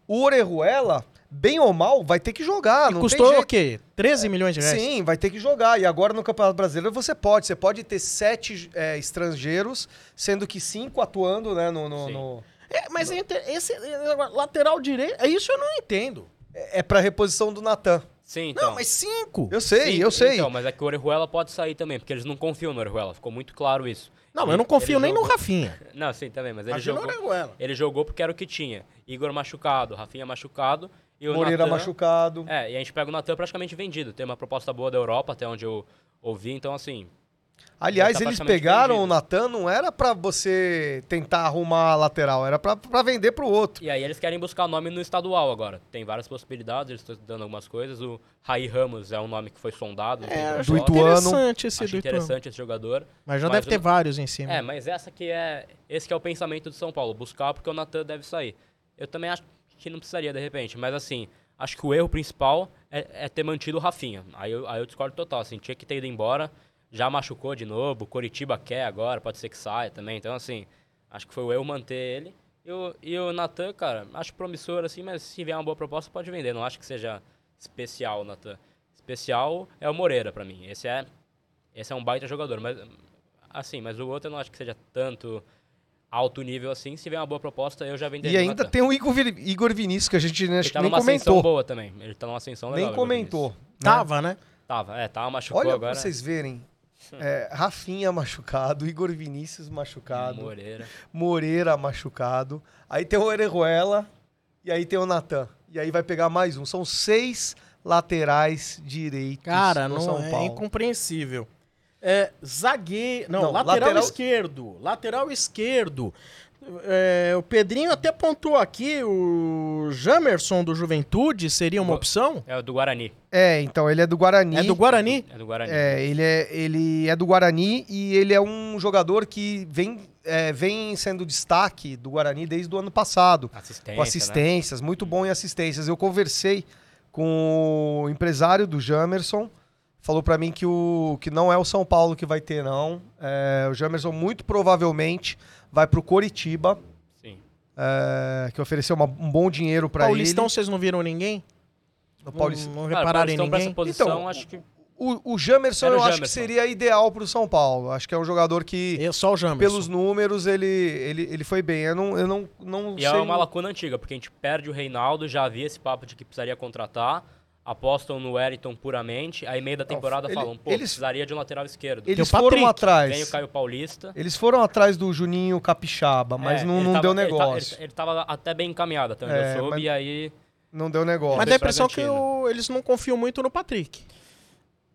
O Orejuela, bem ou mal, vai ter que jogar. não Custou tem o quê? 13 milhões de reais? Sim, vai ter que jogar. E agora no Campeonato Brasileiro você pode. Você pode ter sete é, estrangeiros, sendo que cinco atuando né, no, no- no- É, mas entre- esse é, lateral direito, é isso eu não entendo. É é pra reposição do Natan. Sim, então. Não, mas cinco. Eu sei, Sim, eu sei. Então, mas é que o Orejuela pode sair também, porque eles não confiam no Orejuela. Ficou muito claro isso. Não, Ele- eu não confio nem no jogou- Rafinha. [LAUGHS] Não, sim, também, mas ele Imagina o jogou... Ele jogou porque era o que tinha. Igor machucado, Rafinha machucado e Moreira Natan- machucado. É, e a gente pega o Natan praticamente vendido. Tem uma proposta boa da Europa, até onde eu ouvi, então assim... Aliás, tá eles pegaram vendido. o Natan, não era pra você tentar arrumar a lateral, era pra, pra vender pro outro. E aí eles querem buscar nome no estadual agora. Tem várias possibilidades, eles estão estudando algumas coisas. O Raí Ramos é um nome que foi sondado. É, acho Ituano. interessante esse Acho do Ituano. interessante esse jogador. Mas já Mas deve o- ter vários em cima. É, mas essa que é. Esse que é o pensamento do São Paulo, buscar porque o Natan deve sair. Eu também acho que não precisaria de repente, mas assim, acho que o erro principal é, é ter mantido o Rafinha. Aí eu, aí eu discordo total, assim, tinha que ter ido embora, já machucou de novo, Coritiba quer agora, pode ser que saia também, então assim, acho que foi o erro manter ele. E o, e o Natan, cara, acho promissor assim, mas se vier uma boa proposta pode vender, não acho que seja especial o Natan. Especial é o Moreira pra mim, esse é, esse é um baita jogador, mas assim, mas o outro eu não acho que seja tanto alto nível assim. Se tiver uma boa proposta, eu já venderia. E ainda tem o Igor, Igor Vinícius, que a gente nem, Ele tá nem numa ascensão comentou. boa também. Ele tá numa ascensão legal. Nem comentou. Né? Tava, né? Tava, é, tava, machucou Olha agora. pra vocês verem. É, Rafinha machucado, Igor Vinícius machucado, Moreira. Moreira machucado. Aí tem o Orejuela e aí tem o Natan. E aí vai pegar mais um. São seis laterais direitos Cara, no não, São é Paulo. incompreensível. É, zagueiro. Não, Não, lateral, lateral- esquerdo. Lateral esquerdo. É, o Pedrinho até pontuou aqui, o Jamerson do Juventude seria uma opção? É o do Guarani. É, então, ele é do Guarani. É do Guarani? É do Guarani. É, ele é, ele é do Guarani e ele é um jogador que vem, é, vem sendo destaque do Guarani desde o ano passado. Assistência, com né? assistências, muito bom em assistências. Eu conversei com o empresário do Jamerson, falou pra mim que, o, que não é o São Paulo que vai ter, não. É, o Jamerson muito provavelmente vai pro Coritiba, Sim. é, que ofereceu uma- um bom dinheiro pra Paulistão, ele. vocês não viram ninguém? No Paulistão. Não, não repararam em Paulistão ninguém? posição, Então, acho que... O, o Jamerson o eu acho que Jamerson. seria ideal pro São Paulo. Acho que é um jogador que, É só o Jamerson. pelos números, ele, ele, ele foi bem. Eu não, eu não, não E sei... é uma lacuna antiga, porque a gente perde o Reinaldo, já havia esse papo de que precisaria contratar, apostam no Wellington puramente, aí meio da temporada ele- falam, pô, eles- precisaria de um lateral esquerdo. Eles Tem o foram Patrick, atrás. Vem o Caio Paulista. Eles foram atrás do Juninho Capixaba, mas É, não, não tava- deu ta- negócio. Ele, ele tava até bem encaminhado, até onde É, eu soube, e aí... Não deu negócio. Mas dá a impressão que eles não confiam muito no Patrick.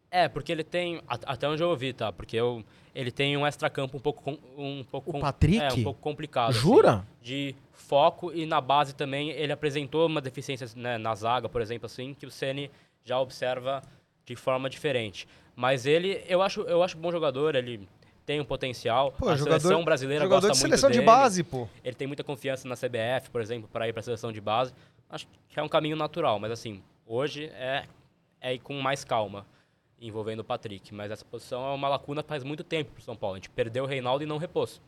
É, porque ele tem, até onde eu ouvi, tá? Porque eu, ele tem um extracampo um pouco, um pouco O com- Patrick? É, um pouco complicado. assim, Jura? de foco e na base também ele apresentou uma deficiência né, na zaga, por exemplo, assim, que o Ceni já observa de forma diferente. Mas ele, eu acho, eu acho bom jogador, ele tem um potencial. Pô, a jogador- seleção brasileira Jogador gosta de muito seleção de dele. base, pô. Ele tem muita confiança na CBF, por exemplo, para ir para a seleção de base. Acho que é um caminho natural, mas assim, hoje é, é ir com mais calma, envolvendo o Patrick. Mas essa posição é uma lacuna faz muito tempo para São Paulo. A gente perdeu o Reinaldo e não repôs.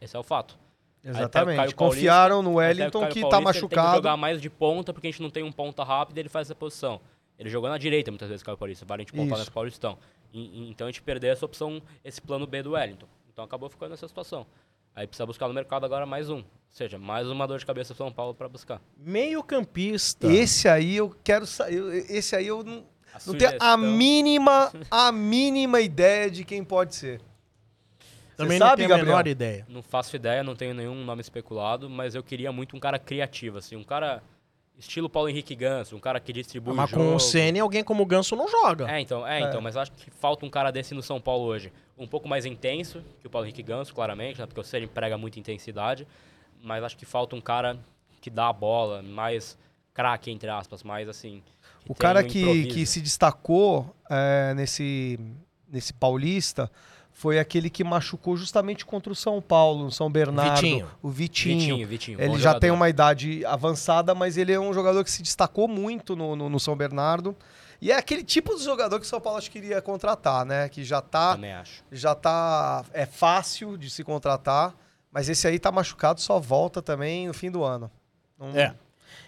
Esse é o fato. Exatamente. Caio Confiaram no Até o Wellington que Paulista, tá Ele tem que machucado. jogar mais de ponta, porque a gente não tem um ponta rápido e ele faz essa posição. Ele jogou na direita muitas vezes, Caio Paulista, vários de ponta Isso. nesse Paulistão. E- então a gente perdeu essa opção, esse plano B do Wellington. Então acabou ficando nessa situação. Aí precisa buscar no mercado agora mais um. Ou seja, mais uma dor de cabeça pro São Paulo para buscar. Meio campista. Esse aí eu quero sair. Esse aí eu não, A não tenho a mínima, [LAUGHS] a mínima ideia de quem pode ser. Também Você não sabe, tenho a Gabriel? menor ideia. Não faço ideia, não tenho nenhum nome especulado, mas eu queria muito um cara criativo, assim, um cara estilo Paulo Henrique Ganso, um cara que distribui Mas o jogo. com o Ceni, alguém como o Ganso não joga. É, então, é, então, mas acho que falta um cara desse no São Paulo hoje. Um pouco mais intenso que o Paulo Henrique Ganso, claramente, né? Porque o Ceni prega muita intensidade. Mas acho que falta um cara que dá a bola, mais craque, entre aspas, mais assim. O cara um que, que se destacou é, nesse, nesse Paulista foi aquele que machucou justamente contra o São Paulo, no São Bernardo. Vitinho. O Vitinho. Vitinho, Vitinho. Ele bom já tem jogador. uma idade avançada, mas ele é um jogador que se destacou muito no, no, no São Bernardo. E é aquele tipo de jogador que o São Paulo acho que queria contratar, né? Que já tá, Também acho. já tá. É fácil de se contratar, mas esse aí tá machucado, só volta também no fim do ano. Não- É.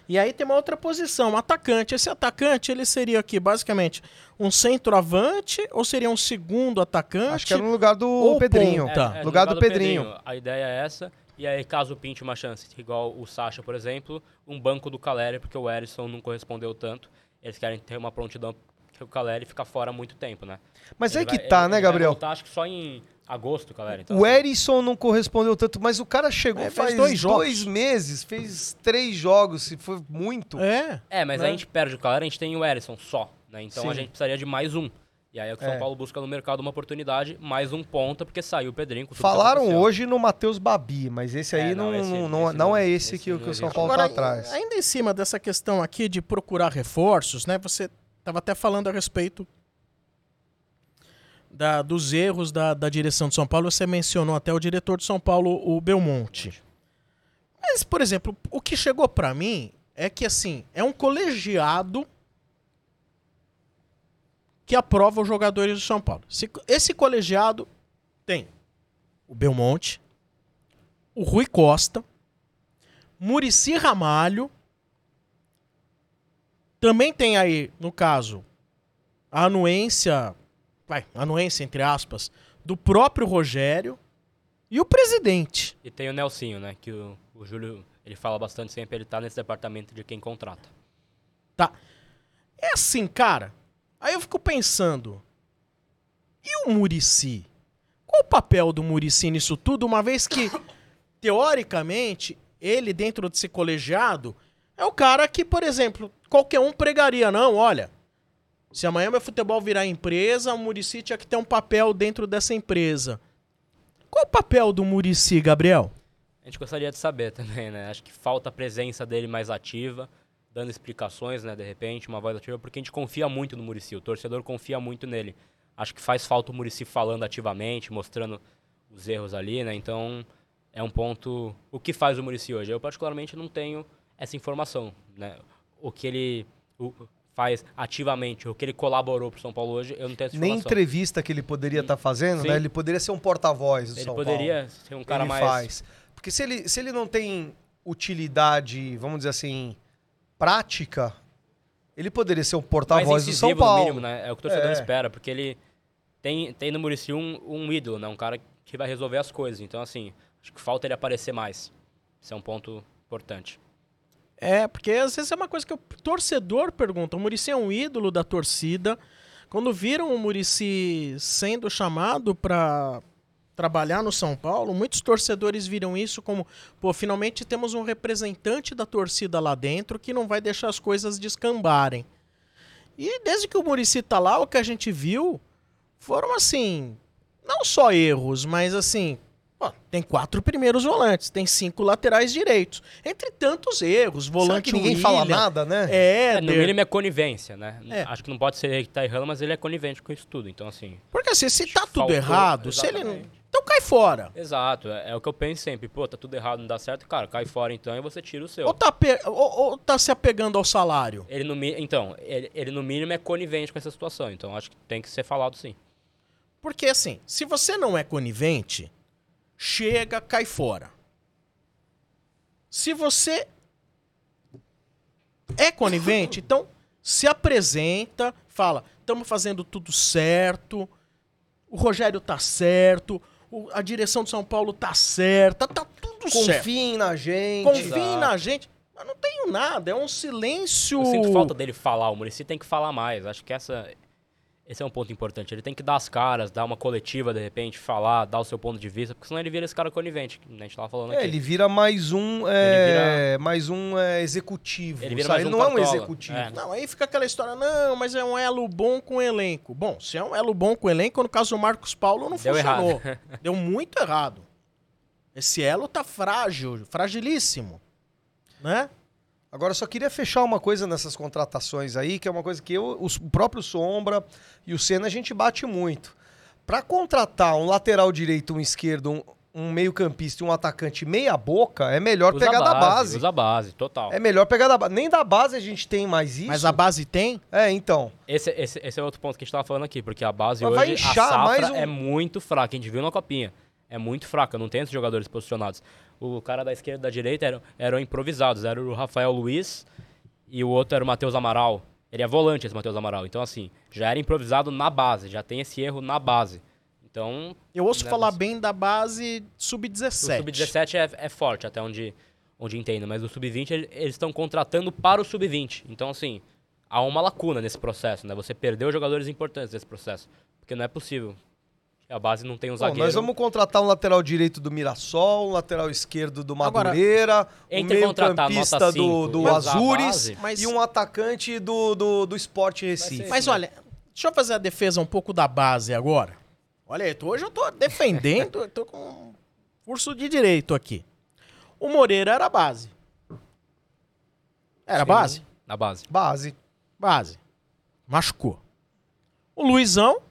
E aí tem uma outra posição, um atacante. Esse atacante, ele seria aqui, basicamente, um centroavante ou seria um segundo atacante? Acho que era no lugar do ou Pedrinho. ponta. Tá. no Lugar do Pedrinho. A ideia é essa. E aí, caso pinte uma chance, igual o Sacha, por exemplo, um banco do Caleri, porque o Erisson não correspondeu tanto. Eles querem ter uma prontidão, o Caleri fica fora há muito tempo, né? Mas Ele aí que vai- tá, ele- né, ele vai Gabriel? voltar, acho que só em agosto, o Caleri. Então, O assim, Erisson não correspondeu tanto, mas o cara chegou É, faz dois dois, meses, fez três jogos, se foi muito. É. É, mas né? a gente perde o Caleri, a gente tem o Erisson só, né? Então a Sim. gente precisaria de mais um. E aí é o que o São É. Paulo busca no mercado uma oportunidade, mais um ponta, porque saiu o Pedrinho. com tudo que Falaram hoje no Matheus Babi, mas esse aí É, não, não, esse- não, esse não não- é esse, esse que, que o São. Paulo Agora, tá atrás. ainda em cima dessa questão aqui de procurar reforços, né? Você estava até falando a respeito da- dos erros da, da direção de São Paulo. Você mencionou até o diretor de São Paulo, o Belmonte. Mas, por exemplo, o que chegou pra mim é que, assim, é um colegiado que aprova os jogadores do São Paulo. Esse colegiado tem o Belmonte, o Rui Costa, Murici Ramalho. Também tem aí, no caso, a anuência, vai, anuência entre aspas, do próprio Rogério e o presidente. E tem o Nelsinho, né? Que o, o Júlio, ele fala bastante sempre, ele tá nesse departamento de quem contrata. Tá. É assim, cara. Aí eu fico pensando. E o Murici? Qual o papel do Murici nisso tudo, uma vez que, [COUGHS] teoricamente, ele, dentro desse colegiado, é o cara que, por exemplo, qualquer um pregaria, não, olha. Se amanhã meu futebol virar empresa, o Murici tinha que ter um papel dentro dessa empresa. Qual o papel do Murici, Gabriel? A gente gostaria de saber também, né? Acho que falta a presença dele mais ativa, dando explicações, né? De repente, uma voz ativa, porque a gente confia muito no Murici, o torcedor confia muito nele. Acho que faz falta o Murici falando ativamente, mostrando os erros ali, né? Então, é um ponto. O que faz o Murici hoje? Eu, particularmente, não tenho essa informação, né? O que ele o, faz ativamente, o que ele colaborou para o São Paulo hoje, eu não tenho essa Nem informação. entrevista que ele poderia estar fazendo, Sim. né? Ele poderia ser um porta-voz do Ele São poderia Paulo. ser um cara ele mais. faz. Porque se ele, se ele não tem utilidade, vamos dizer assim, prática, ele poderia ser um porta-voz do São Paulo. mínimo, né? É o que o torcedor É. espera, porque ele tem, tem no Murici um, um ídolo, né? Um cara que vai resolver as coisas. Então, assim, acho que falta ele aparecer mais. Isso é um ponto importante. É, porque às vezes é uma coisa que o torcedor pergunta. O Murici é um ídolo da torcida. Quando viram o Murici sendo chamado para trabalhar no São Paulo, muitos torcedores viram isso como, pô, finalmente temos um representante da torcida lá dentro que não vai deixar as coisas descambarem. E desde que o Murici tá lá, o que a gente viu foram assim, não só erros, mas assim, ó, tem quatro primeiros volantes, tem cinco laterais direitos. Entre tantos erros, Será volante que ninguém William, fala nada, né? É, É, no mínimo é conivência, né? É. Acho que não pode ser ele que tá errando, mas ele é conivente com isso tudo. Então, assim. porque assim, se tá tudo Faltou- errado, se ele não... exatamente. Então cai fora. Exato, é, é o que eu penso sempre. Pô, tá tudo errado, não dá certo, cara, cai fora então e você tira o seu. Ou tá, pe- ou, ou tá se apegando ao salário. Ele no, então, ele, ele no mínimo é conivente com essa situação, então acho que tem que ser falado sim. Porque assim, se você não é conivente, chega, cai fora. Se você é conivente, então se apresenta, fala, estamos fazendo tudo certo, o Rogério tá certo, a direção do São Paulo tá certa, tá tudo certo. Confiem na gente. Confie Exato. na gente. Mas não tenho nada, é um silêncio. Eu sinto falta dele falar, o Muricy tem que falar mais. Acho que essa, esse é um ponto importante. Ele tem que dar as caras, dar uma coletiva de repente, falar, dar o seu ponto de vista, porque senão ele vira esse cara conivente, que a gente tava falando É, aqui. ele vira mais um, é, mais um é, executivo. Ele vira sabe? mais ele um não é um cartola. executivo. É. Não, aí fica aquela história, não, mas é um elo bom com elenco. Bom, se é um elo bom com elenco, no caso do Marcos Paulo, não Deu funcionou. errado. [LAUGHS] Deu muito errado. Esse elo tá frágil, fragilíssimo. Né? Agora, eu só queria fechar uma coisa nessas contratações aí, que é uma coisa que eu, os- o próprio Sombra e o Senna, a gente bate muito. Pra contratar um lateral direito, um esquerdo, um, um meio-campista e um atacante meia-boca, é melhor Usa pegar a da base. Usa a base, total. É melhor pegar da base. Nem da base a gente tem mais isso. Mas a base tem? É, então. Esse, esse, esse é outro ponto que a gente tava falando aqui, porque a base Mas hoje, a safra mais um- é muito fraca. A gente viu na copinha. É muito fraca, não tem esses jogadores posicionados. O cara da esquerda e da direita eram, eram improvisados. Era o Rafael Luiz e o outro era o Matheus Amaral. Ele é volante, esse Matheus Amaral. Então, assim, já era improvisado na base, já tem esse erro na base. Então, Eu ouço Né, falar você- bem da base o sub-17. sub-17 é, é forte, até onde, onde entendo, mas o sub-20 ele- eles estão contratando para o sub-20. Então, assim, há uma lacuna nesse processo, né? Você perdeu jogadores importantes nesse processo. Porque não é possível. A base não tem um Bom, zagueiro. nós vamos contratar um lateral direito do Mirassol, um lateral esquerdo do Agora, Madureira, um entre contratar meio-campista do, do e a Azures base, e um atacante do, do, do Sport Recife. Mas olha, deixa eu fazer a defesa um pouco da base agora. Olha aí, tô- hoje eu tô defendendo, eu tô com um curso de direito aqui. O Moreira era base. Era Sim, base? Na base. Base. Base. Machucou. O Luizão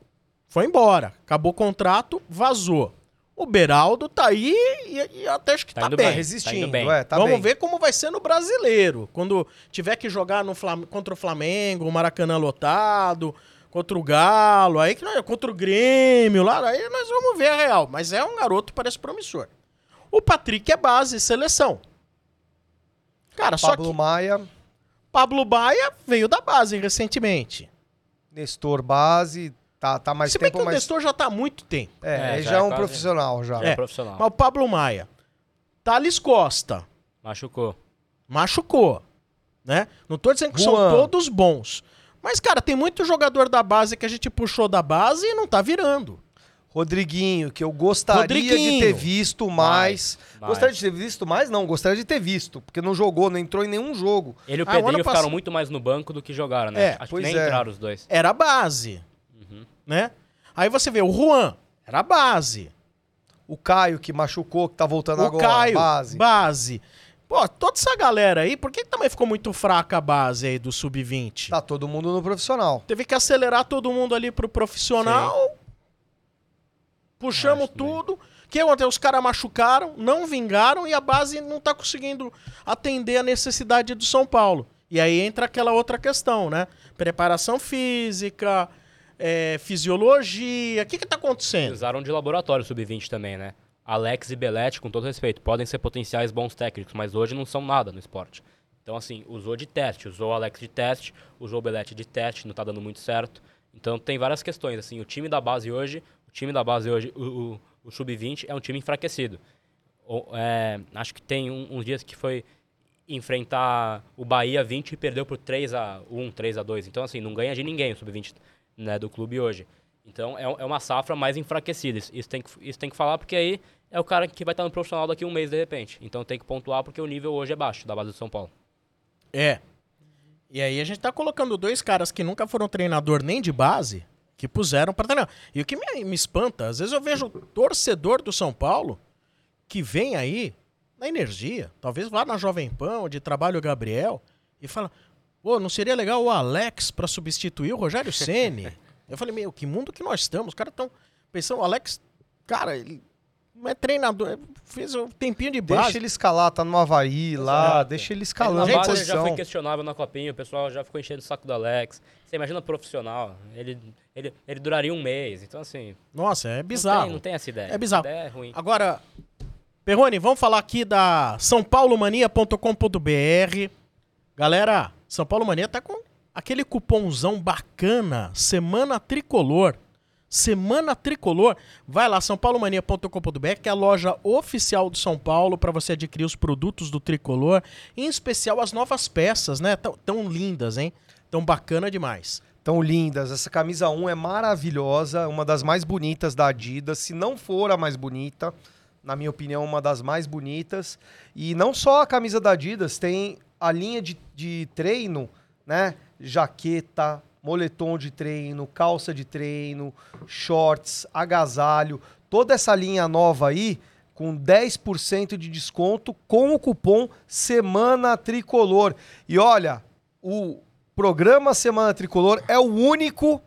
foi embora. Acabou o contrato, vazou. O Beraldo tá aí e, e até acho que Tá tá, indo bem. bem. Resistindo, indo bem. é, tá Vamos bem. ver como vai ser no brasileiro. Quando tiver que jogar no Flam- contra o Flamengo, o Maracanã lotado, contra o Galo, aí que contra o Grêmio, lá, aí nós vamos ver a real. Mas é um garoto, parece promissor. O Patrick é base, seleção. Cara, só Pablo que Maia, Pablo Baia veio da base recentemente. Nestor base, tá, tá mais Se bem tempo, que o mas... Nestor já tá há muito tempo. É, É, ele já já é é um quase- profissional já. É, É. profissional. Mas o Pablo Maia, Thales Costa, Machucou. machucou, né? Não tô dizendo que são Juan. todos bons. Mas, cara, tem muito jogador da base que a gente puxou da base e não tá virando. Rodriguinho, que eu gostaria de ter visto mais. mais. Gostaria de ter visto mais? Não, gostaria de ter visto, porque não jogou, não entrou em nenhum jogo. Ele e o Ah, Pedrinho ficaram pass- muito mais no banco do que jogaram, né? É, Acho que nem é. entraram os dois. Era base, Uhum. Né? Aí você vê o Juan, era base. O Caio, que machucou, que tá voltando o agora. Caio, base. base. Pô, toda essa galera aí, por que também ficou muito fraca a base aí do sub-20? Tá todo mundo no profissional. Teve que acelerar todo mundo ali pro profissional. Puxamos Acho tudo. O que aconteceu? Os caras machucaram, não vingaram e a base não tá conseguindo atender a necessidade do São Paulo. E aí entra aquela outra questão, né? Preparação física, é, fisiologia. O que que tá acontecendo? Usaram de laboratório sub-20 também, né? Alex e Belete, com todo respeito, podem ser potenciais bons técnicos, mas hoje não são nada no esporte. Então, assim, usou de teste, usou Alex de teste, usou o Belete de teste, não tá dando muito certo. Então, tem várias questões, assim, o time da base hoje, o time da base hoje, o, o, o sub-20 é um time enfraquecido. O- é, acho que tem um- uns dias que foi enfrentar o Bahia 20 e perdeu por 3 a 1, 3 a 2. Então, assim, não ganha de ninguém o sub-20 né, do clube hoje. Então, é, é uma safra mais enfraquecida. Isso- tem, que, isso tem que falar porque aí é o cara que vai estar no profissional daqui a um mês, de repente. Então, tem que pontuar porque o nível hoje é baixo da base do São Paulo. É. E aí a gente tá colocando dois caras que nunca foram treinador nem de base, que puseram pra treinar. E o que me, me espanta, às vezes eu vejo torcedor do São Paulo que vem aí na energia, talvez vá na Jovem Pan, onde trabalha o Gabriel, e fala: pô, não seria legal o Alex pra substituir o Rogério Ceni? [LAUGHS] eu falei: meu, que mundo que nós estamos? Os caras estão pensando, o Alex, cara, ele não é treinador, fez um tempinho de base. Deixa ele escalar, tá no Havaí lá, Exato. deixa ele escalando Gente, a base ele já foi questionável na copinha, o pessoal já ficou enchendo o saco do Alex. Você imagina profissional, ele, ele, ele duraria um mês. Então, assim, Nossa, é não bizarro. tem, não tem essa ideia. É bizarro. Ideia é ruim. Agora, Perrone, vamos falar aqui da sãopaulomania.com.br. Galera, São Paulo Mania tá com aquele cupomzão bacana, Semana Tricolor. Semana Tricolor. Vai lá, sãopaulomania.com.br, que é a loja oficial do São Paulo para você adquirir os produtos do Tricolor, em especial as novas peças, né? Tão, tão lindas, hein? Tão bacana demais. Tão lindas. Essa camisa 1 é maravilhosa, uma das mais bonitas da Adidas, se não for a mais bonita, na minha opinião, uma das mais bonitas. E não só a camisa da Adidas, tem a linha de, de treino, né? Jaqueta, moletom de treino, calça de treino, shorts, agasalho, toda essa linha nova aí com 10% de desconto com o cupom Semana Tricolor. E olha, o programa Semana Tricolor é o único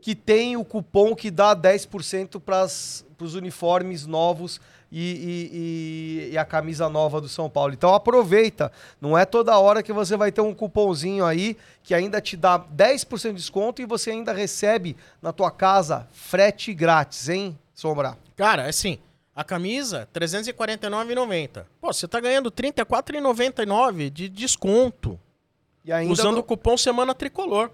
que tem o cupom que dá 10% para os uniformes novos e, e- e- a camisa nova do São Paulo. Então aproveita, não é toda hora que você vai ter um cupomzinho aí que ainda te dá 10% de desconto e você ainda recebe na tua casa frete grátis, hein, Sombra? Cara, assim, a camisa, R$ 349,90. Pô, você tá ganhando R$ 34,99 de desconto. E ainda usando o cupom Semana Tricolor.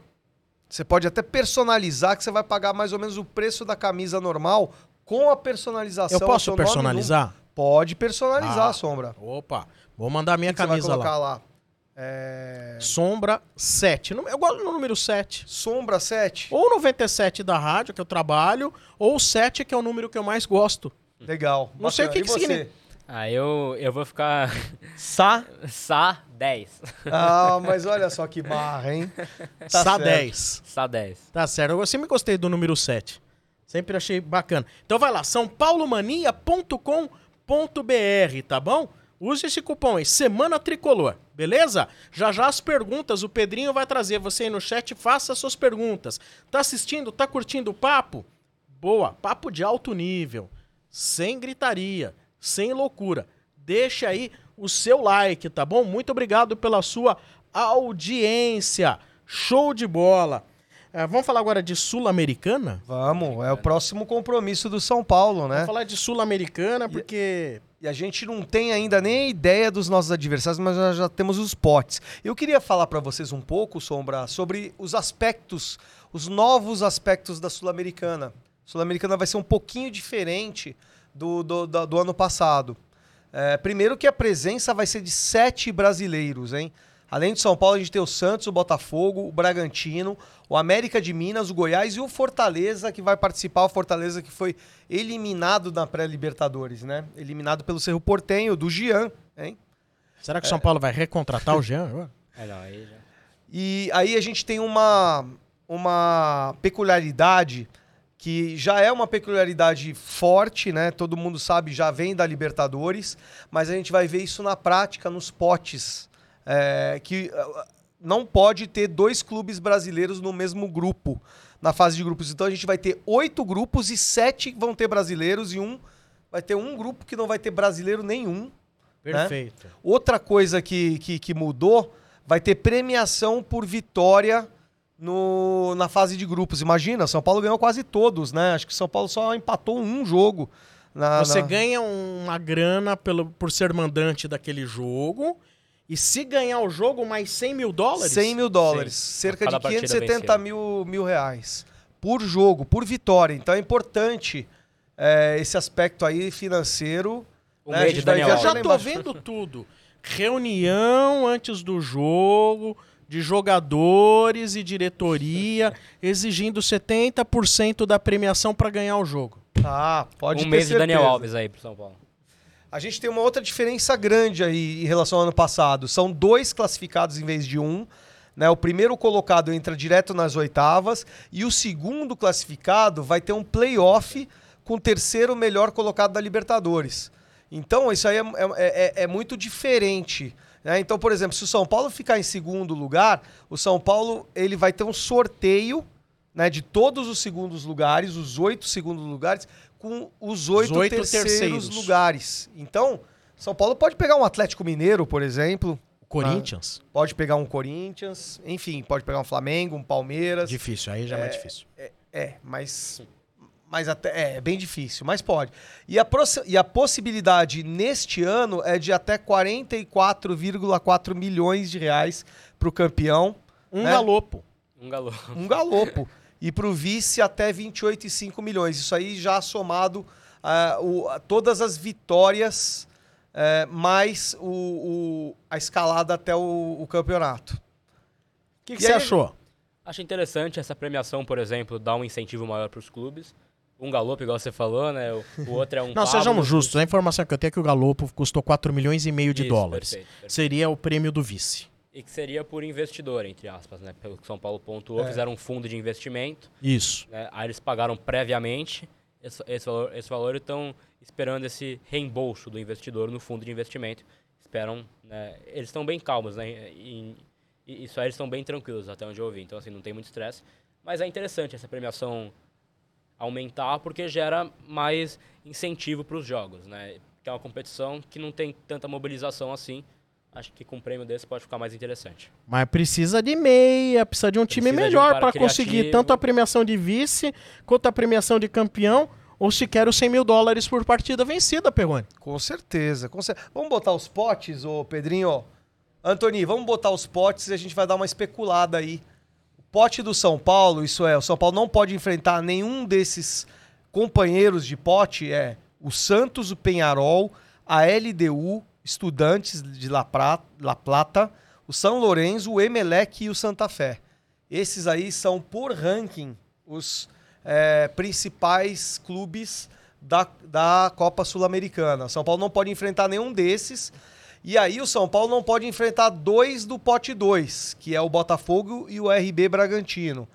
Você pode até personalizar, que você vai pagar mais ou menos o preço da camisa normal com a personalização. Eu posso nome personalizar? número. Pode personalizar, Ah. Sombra. Opa, vou mandar minha que que você vai camisa colocar lá. lá? É... Sombra 7. Nú- Eu gosto do número 7. Sombra 7? Ou 97 da rádio, que eu trabalho, ou 7, que é o número que eu mais gosto. Legal. Não sei o que E que você? significa. Ah, eu, eu vou ficar Sá? Sá 10. Ah, mas olha só que barra, hein? Tá Sá certo. 10. Sá 10. Tá certo. Eu sempre gostei do número 7. Sempre achei bacana. Então vai lá, sãopaulomania.com.br, tá bom? Use esse cupom aí, Semana Tricolor, beleza? Já já as perguntas, o Pedrinho vai trazer você aí no chat, faça as suas perguntas. Tá assistindo, tá curtindo o papo? Boa, papo de alto nível, sem gritaria, sem loucura. Deixa aí o seu like, tá bom? Muito obrigado pela sua audiência. Show de bola. É, vamos falar agora de Sul-Americana? Vamos, é o próximo compromisso do São Paulo, né? Vamos falar de Sul-Americana porque E a gente não tem ainda nem ideia dos nossos adversários, mas nós já temos os potes. Eu queria falar para vocês um pouco, Sombra, sobre os aspectos, os novos aspectos da Sul-Americana. Sul-Americana vai ser um pouquinho diferente do, do, da- do ano passado. É, primeiro que a presença vai ser de sete brasileiros, hein? Além de São Paulo, a gente tem o Santos, o Botafogo, o Bragantino, o América de Minas, o Goiás e o Fortaleza, que vai participar. O Fortaleza que foi eliminado na pré-Libertadores, né? Eliminado pelo Cerro Portenho, do Gian, hein? será que o São Paulo vai recontratar o Jean? [LAUGHS] É, não, aí já. E aí a gente tem uma, uma peculiaridade que já é uma peculiaridade forte, né? Todo mundo sabe, já vem da Libertadores, mas a gente vai ver isso na prática, nos potes. É, que uh, não pode ter dois clubes brasileiros no mesmo grupo, na fase de grupos. Então a gente vai ter oito grupos e sete vão ter brasileiros e um vai ter um grupo que não vai ter brasileiro nenhum. Perfeito. Né? Outra coisa que, que, que mudou, vai ter premiação por vitória no, na fase de grupos. Imagina, São Paulo ganhou quase todos, né? Acho que São Paulo só empatou um jogo. Na, Você na... ganha uma grana pelo, por ser mandante daquele jogo. E se ganhar o jogo, mais 100 mil dólares? 100 mil dólares. Sim. Cerca de 570 mil, mil reais. Por jogo, por vitória. Então é importante é, esse aspecto aí financeiro. O né? de Daniel Eu já tô vendo tudo. Reunião antes do jogo de jogadores e diretoria exigindo 70% da premiação para ganhar o jogo. Ah, pode um mês certeza. de Daniel Alves aí pro São Paulo. A gente tem uma outra diferença grande aí em relação ao ano passado. São dois classificados em vez de um. Né? O primeiro colocado entra direto nas oitavas e o segundo classificado vai ter um playoff com o terceiro melhor colocado da Libertadores. Então, isso aí é, é, é, é muito diferente. Né? Então, por exemplo, se o São Paulo ficar em segundo lugar, o São Paulo ele vai ter um sorteio né, de todos os segundos lugares, os oito segundos lugares, com os oito, os oito terceiros, terceiros. lugares. Então, São Paulo pode pegar um Atlético Mineiro, por exemplo. Corinthians. Ah, pode pegar um Corinthians, enfim, pode pegar um Flamengo, um Palmeiras. Difícil, aí já é, é mais difícil. É, é mas mas até é bem difícil, mas pode. E a, e a possibilidade neste ano é de até 44,4 milhões de reais para o campeão. Um né? galopo. Um galopo. Um galopo. [LAUGHS] e para o vice até 28,5 milhões. Isso aí já somado uh, o, todas as vitórias, uh, mais o, o, a escalada até o, o campeonato. O que, que você aí, achou? Acho interessante essa premiação, por exemplo, dar um incentivo maior para os clubes um galopo, igual você falou, né? O, o outro é um. [LAUGHS] Não, Pablo, sejamos justos. A informação que eu tenho é que o galopo custou 4 milhões e meio de Isso, dólares. Perfeito, perfeito. Seria o prêmio do vice. E que seria por investidor, entre aspas, né? Pelo que São Paulo pontuou, é. fizeram um fundo de investimento. Isso. Né? Aí eles pagaram previamente esse, esse, valor, esse valor e estão esperando esse reembolso do investidor no fundo de investimento. Esperam, né? Eles estão bem calmos, né? E, e isso aí eles estão bem tranquilos, até onde eu ouvi. Então, assim, não tem muito estresse. Mas é interessante essa premiação aumentar porque gera mais incentivo para os jogos, né? Que é uma competição que não tem tanta mobilização assim. Acho que com um prêmio desse pode ficar mais interessante. Mas precisa de meia, precisa de um time precisa melhor um para conseguir tanto a premiação de vice quanto a premiação de campeão ou sequer os 100 mil dólares por partida vencida, Perrone. Com certeza, com certeza. Vamos botar os potes, ô Pedrinho? Antony, vamos botar os potes e a gente vai dar uma especulada aí pote do São Paulo, isso é, o São Paulo não pode enfrentar nenhum desses companheiros de pote, é o Santos, o Penharol, a LDU, Estudantes de La, Prata, La Plata, o São Lourenço, o Emelec e o Santa Fé. Esses aí são, por ranking, os é, principais clubes da, da Copa Sul-Americana. São Paulo não pode enfrentar nenhum desses. E aí o São Paulo não pode enfrentar dois do pote 2, que é o Botafogo e o RB Bragantino.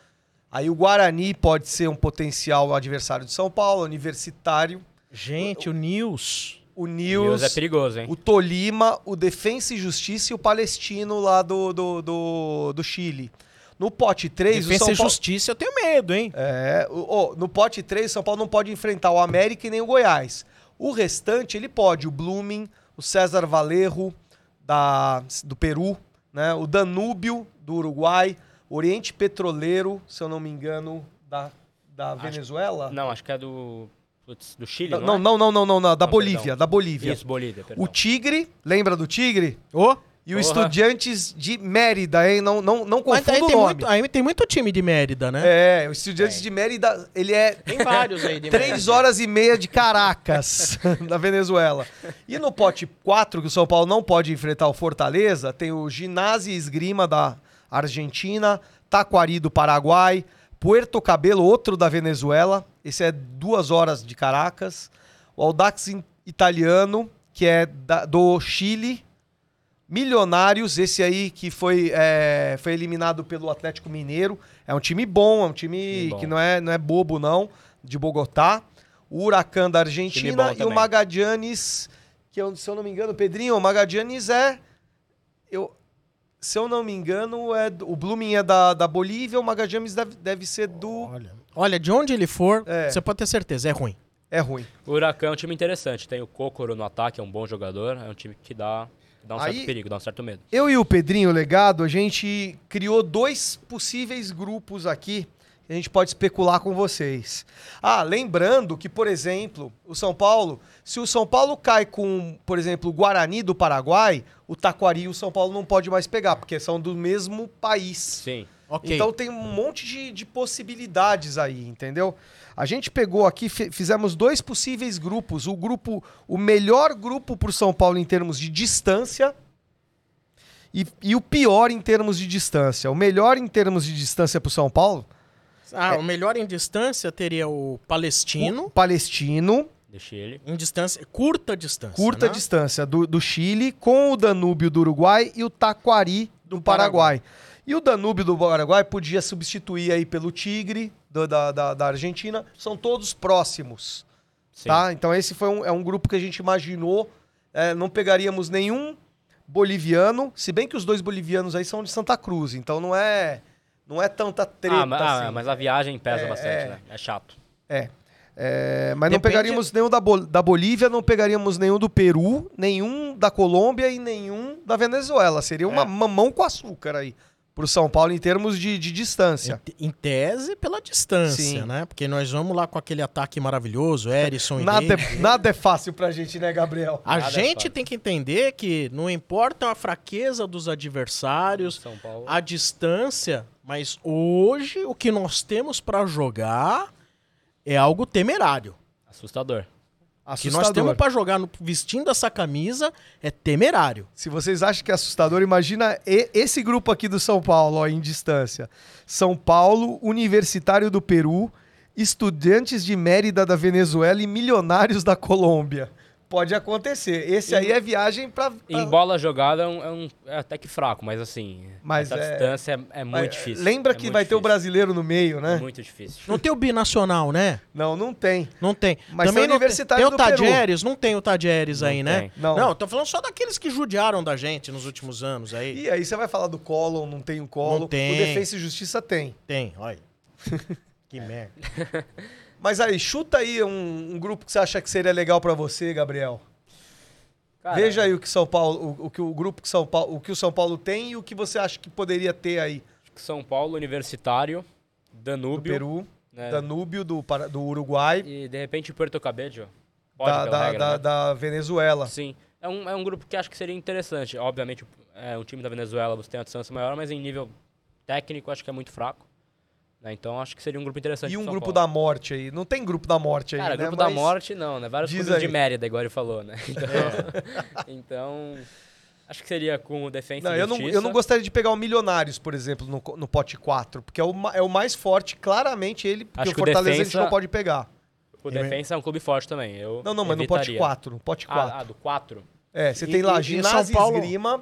Aí o Guarani pode ser um potencial adversário de São Paulo, universitário. Gente, o, o Nils. O Nils. é perigoso, hein? O Tolima, o Defensa e Justiça e o Palestino lá do, do, do, do Chile. No pote 3, Defensa o São e Paulo... Justiça eu tenho medo, hein? É, o, no pote 3, o São Paulo não pode enfrentar o América e nem o Goiás. O restante ele pode, o Blooming, o César Valerro, da, do Peru, né? o Danúbio, do Uruguai, Oriente Petroleiro, se eu não me engano, da, da acho, Venezuela. Não, acho que é do, do Chile, não, não, é? não, não, não, não, não, da Bolívia, perdão. da Bolívia. Isso, Bolívia, perdão. O Tigre, lembra do Tigre? Ô! Oh. E o Estudiantes de Mérida, hein? Não, não, não confunda o nome. Muito, aí tem muito time de Mérida, né? É, o Estudiantes é. de Mérida, ele é... Tem vários aí de Três horas e meia de Caracas, [LAUGHS] da Venezuela. E no pote 4, que o São Paulo não pode enfrentar o Fortaleza, tem o Ginásio Esgrima da Argentina, Taquari do Paraguai, Puerto Cabelo, outro da Venezuela, esse é duas horas de Caracas, o Audax Italiano, que é da, do Chile Milionários, esse aí que foi, é, foi eliminado pelo Atlético Mineiro. É um time bom, é um time que não é, não é bobo, não. de Bogotá, o Huracan da Argentina e o. Magadianes, que se eu não me engano, Pedrinho, o Magadianes é. Eu, se eu não me engano, é do- o Blooming é da, da Bolívia, o Magadianes deve, deve ser do. Olha, olha, de onde ele for, É. você pode ter certeza, é ruim. É ruim. O Huracan é um time interessante. Tem o Kokoro no ataque, é um bom jogador. É um time que dá, dá um Aí- certo perigo, dá um certo medo. Eu e o Pedrinho Legado, a gente criou dois possíveis grupos aqui a gente pode especular com vocês. Ah, lembrando que, por exemplo, o São Paulo, se o São Paulo cai com, por exemplo, o Guarani do Paraguai, o Taquari e o São Paulo não pode mais pegar, porque são do mesmo país. Sim. Ok. Então tem um monte de, de possibilidades aí, entendeu? A gente pegou aqui, fi- fizemos dois possíveis grupos. O grupo, o melhor grupo para o São Paulo em termos de distância e, e o pior em termos de distância. O melhor em termos de distância para o São Paulo, Ah, o melhor em distância teria o Palestino, o Palestino, Deixa ele. em distância, curta distância. curta né? distância do, do Chile, com o Danúbio do Uruguai e o Taquari do, Do Paraguai. E o Danúbio do Paraguai podia substituir aí pelo Tigre do- da, da, da Argentina. São todos próximos. Sim. Tá? Então esse foi um, é um grupo que a gente imaginou. é, não pegaríamos nenhum boliviano, se bem que os dois bolivianos aí são de Santa Cruz, então não é não é tanta treta Ah, mas, ah, assim. mas a viagem pesa É, bastante, é. né? É chato. É. É, mas não Depende- pegaríamos nenhum da, Bol- da Bolívia, não pegaríamos nenhum do Peru, nenhum da Colômbia e nenhum da Venezuela. Seria uma É. mamão com açúcar aí pro São Paulo em termos de, de distância. Em, em tese, pela distância, Sim. né? Porque nós vamos lá com aquele ataque maravilhoso, Erisson e Nada, é, nada é fácil pra gente, né, Gabriel? A Nada é gente fácil. tem que entender que não importa a fraqueza dos adversários, São Paulo. a distância, mas hoje o que nós temos pra jogar é algo temerário. Assustador. O que Assustador. nós temos pra jogar no- vestindo essa camisa é temerário. Se vocês acham que é assustador, imagina esse grupo aqui do São Paulo, ó, em distância. São Paulo, Universitário do Peru, Estudantes de Mérida da Venezuela e Milionários da Colômbia. Pode acontecer. Esse aí é viagem pra... Em bola jogada é, um, é um- é até que fraco, mas assim, Mas essa é- distância é, é muito Mas, difícil. Lembra É que vai ter o difícil. brasileiro no meio, né? É muito difícil. Não tem o binacional, né? Não, não tem. Não tem. Mas Também tem o não Universitário tem, tem o. Tadieres, não tem o Tadieres Não aí, né? tem. Não. Não, tô falando só daqueles que judiaram da gente nos últimos anos aí. E aí você vai falar do Collor, não tem o Collor. Não tem. O Defensa e Justiça tem. Tem, olha. [LAUGHS] que merda. [LAUGHS] Mas aí, chuta aí um, um grupo que você acha que seria legal pra você, Gabriel. Cara, Veja aí o que São Paulo, o, o que o grupo que São Paulo, o que o São Paulo tem e o que você acha que poderia ter aí São Paulo, Universitário, do Danúbio, Peru, né? Danúbio, do, Para- do Uruguai, e de repente Puerto Cabello. Da, da, regra, da- né? da Venezuela. Sim. É um, é um grupo que acho que seria interessante. Obviamente, é um time da Venezuela você tem a distância maior, mas em nível técnico acho que é muito fraco. Né? Então acho que seria um grupo interessante. E um grupo Paulo. da morte aí. Não tem grupo da morte aí, Cara, né? grupo da Mas- morte não, né? Vários clubes de aí. Mérida, igual ele falou, né? [LAUGHS] Então, [LAUGHS] então acho que seria com o Defensa Não, eu não, eu não gostaria de pegar o Milionários, por exemplo, no, no pote 4, porque é o, é o mais forte, claramente ele, porque Acho o Fortaleza a gente Defensa- não pode pegar. O Defensa é um clube forte também. Eu Não, não, mas no pote evitaria. 4, no pote 4. Ah, ah, do 4? É, você E- tem lá Ginásio Paulo- Esgrima,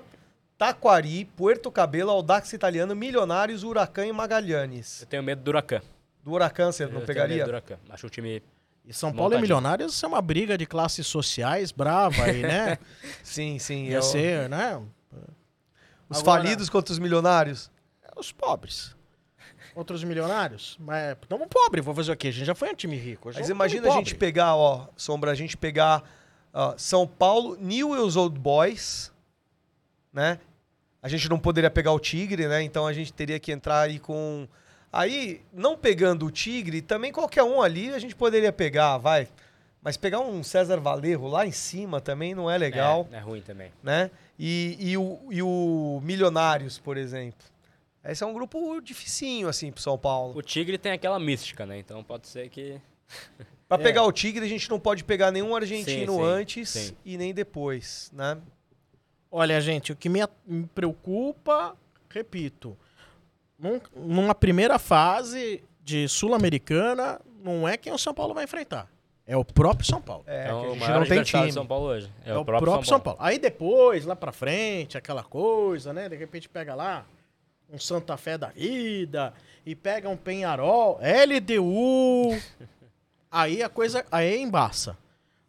Taquari, Puerto Cabelo, Audax Italiano, Milionários, Huracan e Magalhães. Eu tenho medo do Huracan. Do Huracan você Eu não tenho pegaria? medo do Huracan. Acho o time... E São Paulo e Montadinho. Milionários isso é uma briga de classes sociais brava aí, né? [LAUGHS] Sim, sim. Ia é o- ser, né? Os Agora- falidos contra os milionários. Os pobres. Outros milionários. Mas não pobre, vou fazer o quê? A gente já foi um time rico. Mas é um imagina a gente pegar, ó, Sombra, a gente pegar ó, São Paulo, Newell's Old Boys, né? A gente não poderia pegar o Tigre, né? Então a gente teria que entrar aí com... Aí, não pegando o Tigre, também qualquer um ali a gente poderia pegar, vai. Mas pegar um César Valerro lá em cima também não é legal, É, é ruim também. né? E, e, o, e o Milionários, por exemplo. Esse é um grupo dificinho, assim, pro São Paulo. O Tigre tem aquela mística, né? Então pode ser que... Pra [LAUGHS] É. pegar o Tigre, a gente não pode pegar nenhum argentino Sim, sim, antes sim. e nem depois, né? Olha, gente, o que me, preocupa, repito, num- numa primeira fase de Sul-Americana, não é quem o São Paulo vai enfrentar. É o próprio São Paulo. É, então, que a o gente maior não tem time. São Paulo hoje. É, É, o próprio, São Paulo. Aí depois, lá pra frente, aquela coisa, né? De repente pega lá um Santa Fé da vida e pega um Penharol, LDU, [LAUGHS] Aí a coisa. Aí embaça.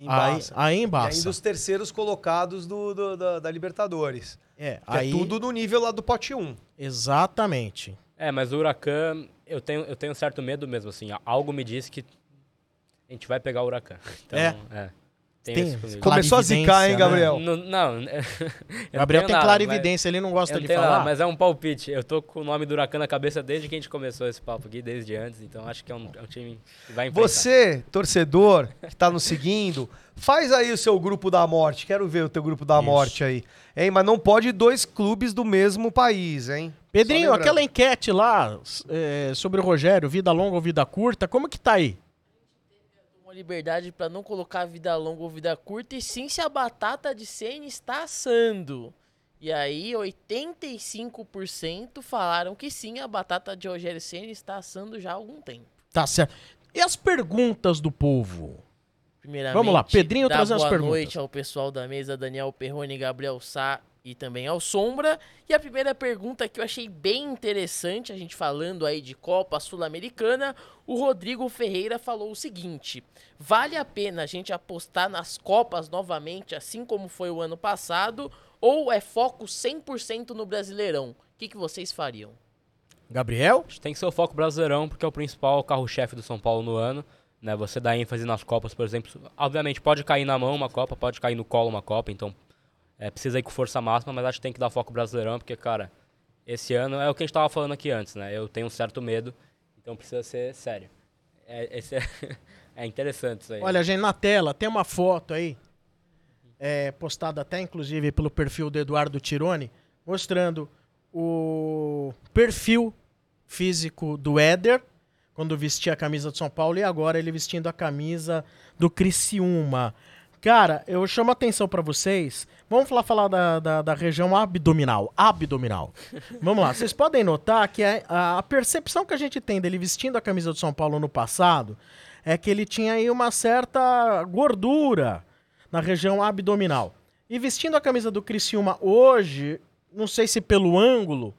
Embaça. Aí, aí E embaça. ainda os terceiros colocados do, do- da, da Libertadores. É, Que aí. é tudo no nível lá do pote 1. Exatamente. É, mas o Huracan, eu tenho, eu tenho um certo medo mesmo, assim. Algo me diz que a gente vai pegar o Huracan. [LAUGHS] Então, É. é. Tenho Tem- comigo. Começou a zicar, hein, Clarividência, Gabriel? Não, não, [LAUGHS] Gabriel tem nada, clarividência, ele não gosta de falar. nada, mas é um palpite. Eu tô com o nome do Huracan na cabeça desde que a gente começou esse papo aqui, desde antes. Então acho que é um, é um time que vai enfrentar. Você, torcedor, que tá nos seguindo, faz aí o seu grupo da morte. Quero ver o teu grupo da Isso. morte aí. Hein? Mas não pode dois clubes do mesmo país, hein? Pedrinho, aquela enquete lá é, sobre o Rogério, vida longa ou vida curta, como que tá aí? Uma liberdade pra não colocar vida longa ou vida curta, e sim se a batata de Senna está assando. E aí, 85% falaram que sim, a batata de Rogério Senna está assando já há algum tempo. Tá certo. E as perguntas do povo? Primeiramente, Vamos lá, Pedrinho trazendo as boa perguntas. noite ao pessoal da mesa, Daniel Perrone, Gabriel Sá e também ao Sombra. E a primeira pergunta que eu achei bem interessante, a gente falando aí de Copa Sul-Americana, o Rodrigo Ferreira falou o seguinte: vale a pena a gente apostar nas Copas novamente, assim como foi o ano passado, ou é foco 100% no Brasileirão? O que, que vocês fariam? Gabriel? Acho que tem que ser o foco brasileirão, porque é o principal carro-chefe do São Paulo no ano. Né? Você dá ênfase nas Copas, por exemplo. Obviamente, pode cair na mão uma Copa, pode cair no colo uma Copa, então é, precisa ir com força máxima, mas acho que tem que dar foco brasileirão, porque, cara, esse ano é o que a gente tava falando aqui antes, né? Eu tenho um certo medo, então precisa ser sério. É, é, [LAUGHS] é interessante isso aí. Olha, gente, na tela tem uma foto aí, é, postada até inclusive pelo perfil do Eduardo Tironi, mostrando o perfil físico do Éder, quando vestia a camisa do São Paulo, e agora ele vestindo a camisa do Criciúma. Cara, eu chamo a atenção pra vocês. Vamos falar, falar da, da, da região abdominal. Abdominal. Vamos lá. Vocês podem notar que a, a percepção que a gente tem dele vestindo a camisa do São Paulo no passado é que ele tinha aí uma certa gordura na região abdominal. E vestindo a camisa do Criciúma hoje, não sei se pelo ângulo,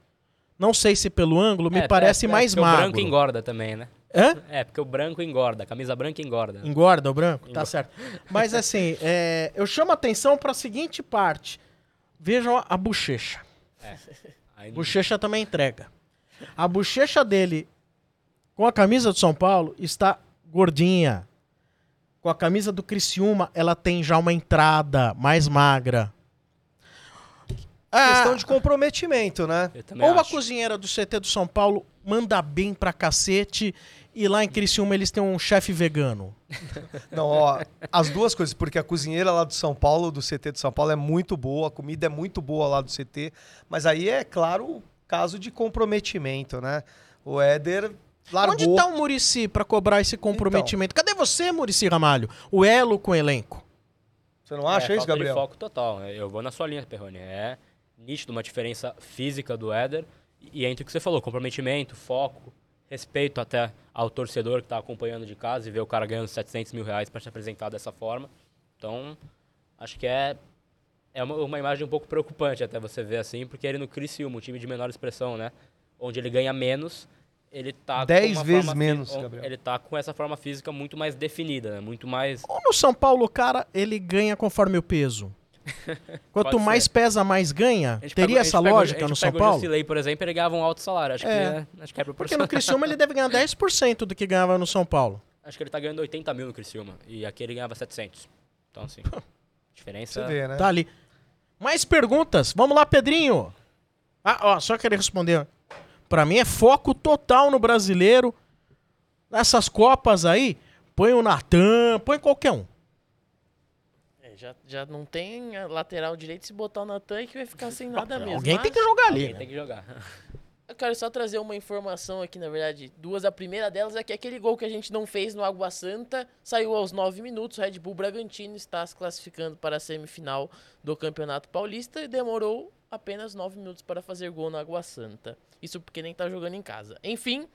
não sei se pelo ângulo, me É, parece é, é mais porque magro. O branco engorda também, né? Hã? É, porque o branco engorda, a camisa branca engorda. Engorda o branco? Tá certo. Mas assim, [LAUGHS] é, eu chamo a atenção para a seguinte parte. Vejam a, a bochecha. Aí não- Bochecha também entrega. A bochecha dele com a camisa do São Paulo está gordinha. Com a camisa do Criciúma, ela tem já uma entrada mais magra. Ah, Questão de comprometimento, né? ou a acho. cozinheira do CT do São Paulo manda bem pra cacete e lá em Criciúma eles têm um chefe vegano. [LAUGHS] Não, ó, as duas coisas, porque a cozinheira lá do São Paulo, do CT do São Paulo, é muito boa, a comida é muito boa lá do CT, mas aí é, claro, o caso de comprometimento, né? O Éder largou. Onde tá o Murici pra cobrar esse comprometimento? Cadê você, Murici Ramalho? O elo com o elenco. Você não acha é, isso, de Gabriel? foco total. Eu vou na sua linha, Perrone. É nítido uma diferença física do Éder e entre o que você falou, comprometimento, foco, respeito até ao torcedor que está acompanhando de casa e ver o cara ganhando 700 mil reais para se apresentar dessa forma. Então, acho que é, é uma, uma imagem um pouco preocupante até você ver assim, porque ele no Criciúma, um time de menor expressão, né? Onde ele ganha menos, ele tá com Dez vezes forma menos, fí- Gabriel. Ele tá com essa forma física muito mais definida, né? Muito mais Ou no São Paulo, o cara, ele ganha conforme o peso. [LAUGHS] Quanto Pode mais ser. pesa, mais ganha? Teria essa o- lógica no São O Paulo? Jusilei, por exemplo, ele ganhava um alto salário. Acho, É. que, é, acho que é Porque no Criciúma ele deve ganhar [LAUGHS] 10% do que ganhava no São Paulo. Acho que ele tá ganhando 80 mil no Criciúma. E aqui ele ganhava 700. Então, assim, diferença... Vê, né? Tá ali. Mais perguntas? Vamos lá, Pedrinho. Ah, ó, só queria responder. Pra mim é foco total no brasileiro. Nessas copas aí, põe o Natan, põe qualquer um. É, já, já não tem lateral direito, se botar o Natan que vai ficar sem nada mesmo. Alguém mas- tem que jogar ali. Alguém né? tem que jogar. Eu quero só trazer uma informação aqui, na verdade, duas. A primeira delas é que aquele gol que a gente não fez no Água Santa saiu aos 9 minutos. O Red Bull Bragantino está se classificando para a semifinal do Campeonato Paulista e demorou apenas 9 minutos para fazer gol no Água Santa. Isso porque nem tá jogando em casa. Enfim,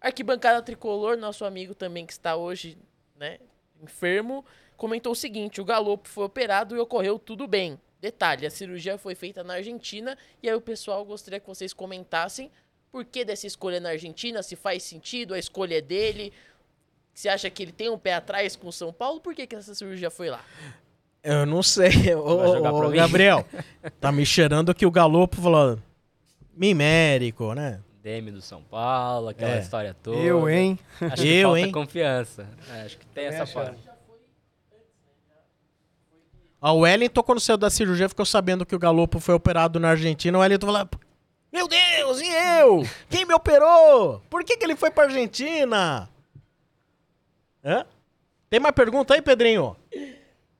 arquibancada tricolor, nosso amigo também que está hoje, né, enfermo, comentou o seguinte: o Galopo foi operado e ocorreu tudo bem. Detalhe, a cirurgia foi feita na Argentina e aí o pessoal gostaria que vocês comentassem por que dessa escolha na Argentina, se faz sentido, a escolha é dele. Você acha que ele tem um pé atrás com o São Paulo? Por que, que essa cirurgia foi lá? Eu não sei. Ô, ô? Gabriel, tá me cheirando que o Galopo falou mimérico, né? Demi do São Paulo, aquela É. história toda. Eu, hein? Acho que Eu, falta hein? confiança. É, acho que tem Também essa acho. parte. A Wellington, quando saiu da cirurgia, ficou sabendo que o Galopo foi operado na Argentina. O Wellington falou: Meu Deus, e eu? Quem me operou? Por que, que ele foi pra Argentina? Hã? Tem mais pergunta aí, Pedrinho?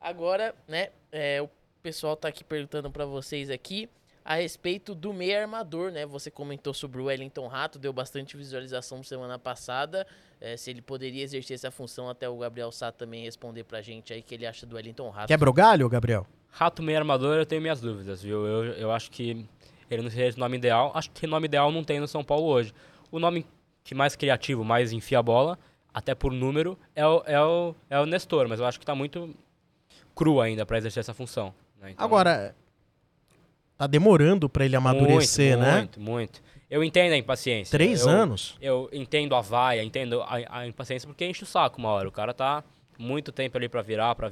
Agora, né, é, o pessoal tá aqui perguntando pra vocês aqui a respeito do meio armador, né? Você comentou sobre o Wellington Rato, deu bastante visualização semana passada. é, se ele poderia exercer essa função, até o Gabriel Sá também responder pra gente aí o que ele acha do Wellington Rato. Quebra o galho, Gabriel? Rato meio armador, eu tenho minhas dúvidas, viu? Eu, eu acho que ele não seria esse nome ideal. Acho que nome ideal não tem no São Paulo hoje. O nome que mais criativo, mais enfia a bola, até por número, é o, é o, é o Nestor, mas eu acho que tá muito cru ainda pra exercer essa função. né? Então, Agora, tá demorando pra ele amadurecer, muito, né? Muito, muito. Eu entendo a impaciência. Três Eu- anos? Eu entendo a vaia, entendo a, a impaciência, porque enche o saco uma hora. O cara tá muito tempo ali pra virar, pra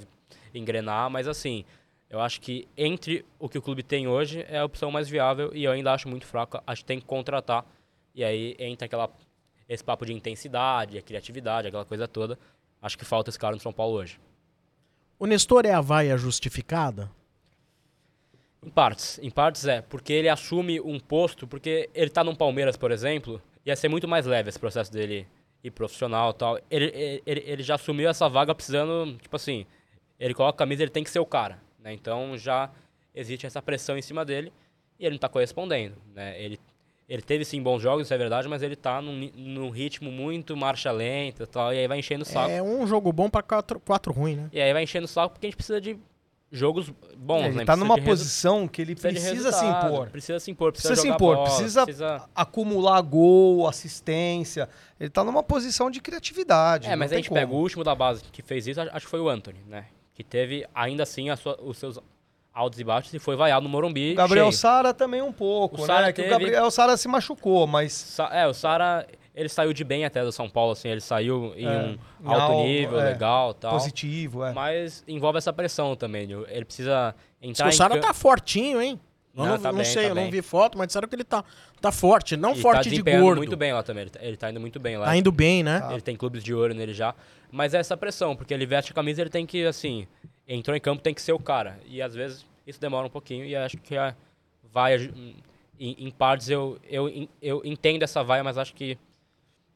engrenar, mas assim, eu acho que entre o que o clube tem hoje é a opção mais viável e eu ainda acho muito fraco. Acho que tem que contratar. E aí entra aquela, esse papo de intensidade, a criatividade, aquela coisa toda. Acho que falta esse cara no São Paulo hoje. O Nestor é a vaia justificada? Em partes, em partes é, porque ele assume um posto, porque ele tá num Palmeiras, por exemplo, ia ser muito mais leve esse processo dele ir profissional e tal. Ele, ele, ele já assumiu essa vaga precisando, tipo assim, ele coloca a camisa, ele tem que ser o cara, né? Então já existe essa pressão em cima dele e ele não tá correspondendo, né? Ele, ele teve sim bons jogos, isso é verdade, mas ele tá num, num ritmo muito marcha lenta e tal, e aí vai enchendo o saco. É um jogo bom pra quatro, quatro ruim, né? E aí vai enchendo o saco porque a gente precisa de jogos bons, ele né? tá numa posição que ele precisa precisa se impor. Precisa se impor, precisa, Precisa se impor, bola, precisa- precisa... Acumular gol, assistência. Ele tá numa posição de criatividade. É, mas a gente como. pega o último da base que fez isso, acho que foi o Anthony, né? Que teve, ainda assim, sua- os seus altos e baixos e foi vaiado no Morumbi Gabriel cheio. Sara também um pouco, O né? Sara teve- o Gabriel Sara se machucou, mas Sa- É, o Sara, ele saiu de bem até do São Paulo, assim, ele saiu em É, um alto algo, nível, é, legal tal. positivo, é. Mas envolve essa pressão também, viu? ele precisa Diz entrar que o Sara tá fortinho, hein? Eu Não, não, tá não bem, sei, tá eu não bem. vi foto, mas disseram que ele tá, tá forte. Não e forte tá de gordo. muito bem lá também, ele tá, ele tá indo muito bem lá. Tá indo bem, né? Tá. Ele tem clubes de ouro nele já. Mas é essa pressão, porque ele veste a camisa ele tem que, assim, entrou em campo tem que ser o cara. E às vezes isso demora um pouquinho e acho que a vaia, em, em partes eu, eu, eu entendo essa vaia, mas acho que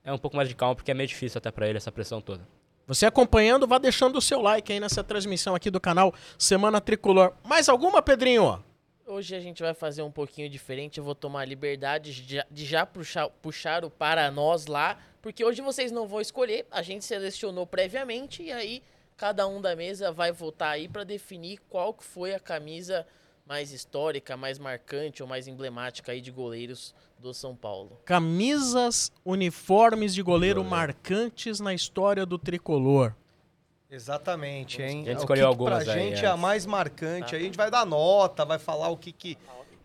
é um pouco mais de calma, porque é meio difícil até pra ele essa pressão toda. Você acompanhando, vá deixando o seu like aí nessa transmissão aqui do canal Semana Tricolor. Mais alguma, Pedrinho? Hoje a gente vai fazer um pouquinho diferente. Eu vou tomar a liberdade de já, de já puxar, puxar o para nós lá. Porque hoje vocês não vão escolher. A gente selecionou previamente. E aí cada um da mesa vai votar aí para definir qual que foi a camisa mais histórica, mais marcante ou mais emblemática aí de goleiros do São Paulo. Camisas, uniformes de goleiro Goleiro. marcantes na história do tricolor. Exatamente, hein? A gente O escolheu que que algumas pra aí, gente é. é a mais marcante. Aí a gente vai dar nota, vai falar o que que,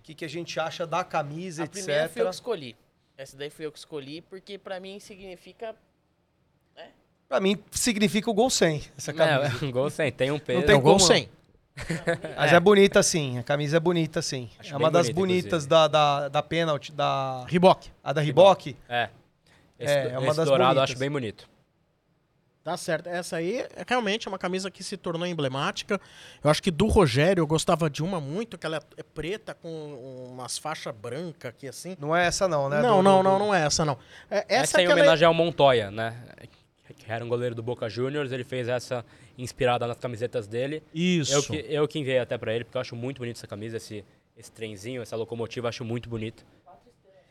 que, que a gente acha da camisa, A primeira foi eu que etc. escolhi. Essa daí foi eu que escolhi porque para mim significa Pra mim, significa o gol 100, essa camisa. É, [LAUGHS] um gol sem, tem um peso. tem É o gol como- 100. Mas é. bonita sim, a camisa é bonita sim. Acho é uma das bonita, bonitas inclusive. da, da, da pênalti, da, Riboc. a da Riboc. É. Esse, É, é uma esse das dourado eu bonitas. acho bem bonito. Tá certo. Essa aí é realmente uma camisa que se tornou emblemática. Eu acho que do Rogério eu gostava de uma muito, que ela é preta com umas faixas brancas aqui assim. Não é essa não, né? não, do- não, do- não, não é essa não. É, Essa, essa é em que ela é- homenagem ao Montoya, né? Que era um goleiro do Boca Juniors, ele fez essa inspirada nas camisetas dele. Isso. Eu que, eu que enviei até pra ele, porque eu acho muito bonito essa camisa, esse, esse trenzinho, essa locomotiva, eu acho muito bonito.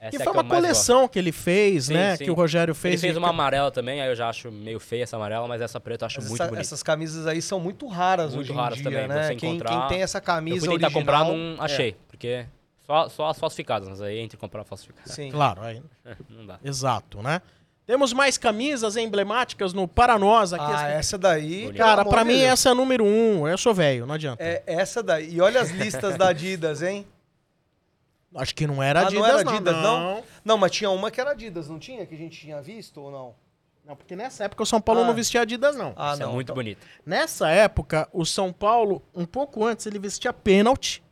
Essa Que é foi que eu uma mais coleção que ele fez, Sim, né? sim. Que o Rogério fez. Ele fez uma amarela também, aí eu já acho meio feia essa amarela, mas essa preta eu acho Mas muito essa- bonita. essas camisas aí são muito raras Muito hoje em raras dia, também, né? você quem, encontrar- quem tem essa Eu camisa fui tentar original... comprar, não é, achei, porque só, só as falsificadas, mas aí entre comprar falsificadas, sim. [LAUGHS] Claro, aí. não dá. Exato, né? Temos mais camisas emblemáticas no Paranós aqui. Ah, As- essa daí... Cara, de mim Deus. essa é a número um. Eu sou velho, não adianta. É essa daí. E olha as listas da Adidas, hein? [LAUGHS] Acho que não era Ah, Adidas, não era não. Adidas, não? Não, mas tinha uma que era Adidas, não tinha? Que a gente tinha visto ou não? Não, porque nessa época o São Paulo Ah. não vestia Adidas, não. Ah, Isso é não. muito então- bonito. Nessa época, o São Paulo, um pouco antes, ele vestia pênalti.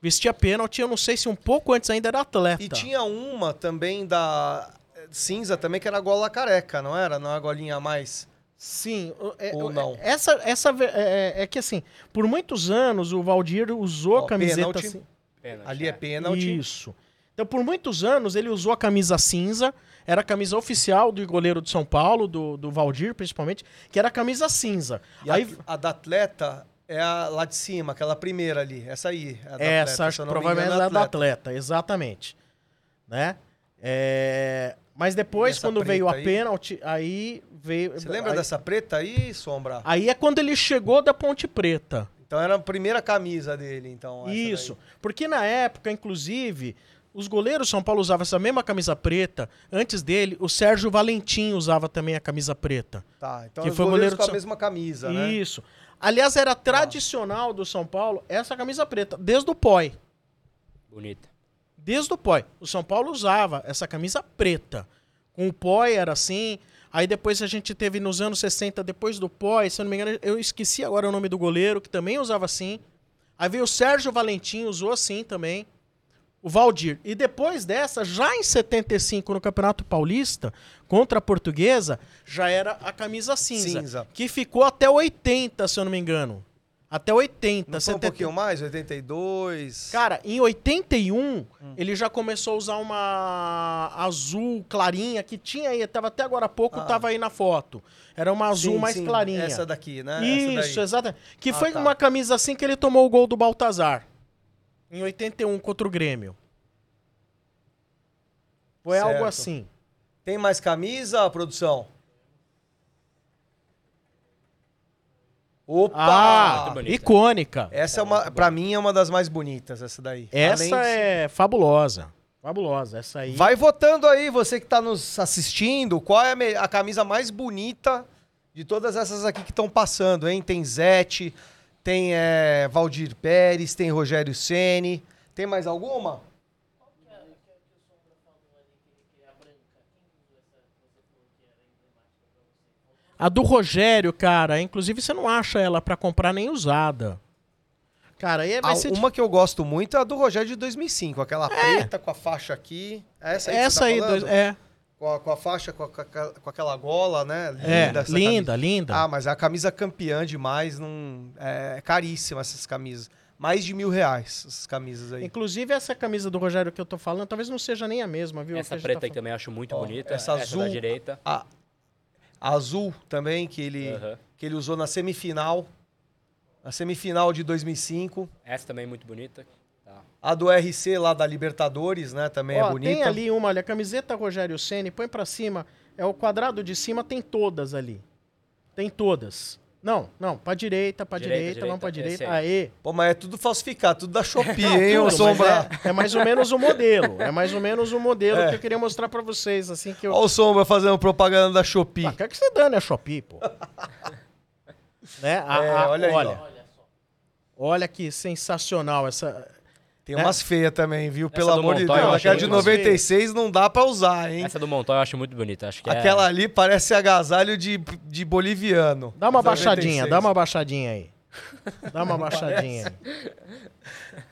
Vestia pênalti, eu não sei se um pouco antes ainda era atleta. E tinha uma também da cinza também, que era a gola careca, não era? Não é a golinha a mais. Sim. é- Ou o- não? Essa, essa ve- é, é- é que assim, por muitos anos o Valdir usou Ó, a camiseta pênalti. assim. Pênalti, Ali é pênalti. Isso. Então, por muitos anos, ele usou a camisa cinza, era a camisa oficial do goleiro de São Paulo, do, do Valdir, principalmente, que era a camisa cinza. E Aí, a, a da atleta é a lá de cima, aquela primeira ali. Essa aí. é a da essa, atleta, provavelmente engano, é da atleta, exatamente. Né? É, Mas depois, quando veio a aí? pênalti, aí veio. Você lembra aí, dessa preta aí, Sombra? Aí é quando ele chegou da Ponte Preta. Então era a primeira camisa dele, então. Isso. daí. Porque na época, inclusive, os goleiros São Paulo usavam essa mesma camisa preta. Antes dele, o Sérgio Valentim usava também a camisa preta. Tá, então Que os foi goleiros goleiro com a São- mesma camisa, né? Isso. Aliás, era tradicional do São Paulo essa camisa preta, desde o POI. Bonita. Desde o POI. O São Paulo usava essa camisa preta. Com o POI era assim. Aí depois a gente teve nos anos 60, depois do POI, se eu não me engano, eu esqueci agora o nome do goleiro, que também usava assim. Aí veio o Sérgio Valentim, usou assim também. O Valdir. E depois dessa, já em 75, no Campeonato Paulista, contra a Portuguesa, já era a camisa cinza. Cinza. Que ficou até 80, se eu não me engano. Até 80. Não foi um 70. pouquinho mais? 82? Cara, em 81, Hum. ele já começou a usar uma azul clarinha, que tinha aí, tava até agora há pouco, Ah. tava aí na foto. Era uma azul Sim, mais sim, clarinha. Essa daqui, né? Isso, exatamente. Que Ah, foi tá. uma camisa assim que ele tomou o gol do Baltazar. Em 81 contra o Grêmio. Foi Certo. algo assim. Tem mais camisa, produção? Opa! Ah, icônica. Essa é uma, pra mim é uma das mais bonitas, essa daí. Essa Além de- é fabulosa. Fabulosa. Essa aí. Vai votando aí, você que tá nos assistindo, qual é a, me- a camisa mais bonita de todas essas aqui que estão passando, hein? Tem Zete, tem é, Valdir Pérez, tem Rogério Ceni. Tem mais alguma? A do Rogério, cara, inclusive você não acha ela pra comprar nem usada. Cara, aí vai Ah, ser uma que eu gosto muito é a do Rogério de 2005, aquela preta com a faixa aqui. Essa aí, que Essa você tá aí, dois- é, Com, a, com a faixa, com, a- com aquela gola, né? é, essa linda, camisa. linda. Ah, mas é a camisa campeã demais, não, é caríssima essas camisas. Mais de mil reais, essas camisas aí. Inclusive, essa camisa do Rogério que eu tô falando, talvez não seja nem a mesma, viu? Essa preta tá aí também eu acho muito Ó, bonita. essa Essa, azul- da direita. A azul também, que ele, Aham. que ele usou na semifinal. Na semifinal de 2005. Essa também é muito bonita. Tá. A do RC lá da Libertadores, né? Também Ó, é bonita. Tem ali uma, olha, a camiseta Rogério Ceni, põe pra cima, é o quadrado de cima, tem todas ali. Tem todas. Não, não, pra direita, pra Direita, direita, vamos pra direita, direita. esse Aê. Pô, mas é tudo falsificado, tudo da Shopee, hein, ô Sombra? É, é mais ou menos o modelo. É mais ou menos o modelo É. que eu queria mostrar pra vocês, assim que eu... Olha o Sombra fazendo propaganda da Shopee. Ah, quer que você dane a Shopee, pô. [LAUGHS] né? A- É, a- olha aí, olha, ó. olha que sensacional essa... Tem É. umas feias também, viu? Essa Pelo amor de Montoya Deus. Aquela de muito feia. 96 não dá pra usar, hein? Essa do Montoya eu acho muito bonita. Acho que é- Aquela ali parece agasalho de, de boliviano. Dá uma baixadinha, 96. dá uma baixadinha aí. Dá uma [LAUGHS] baixadinha aí.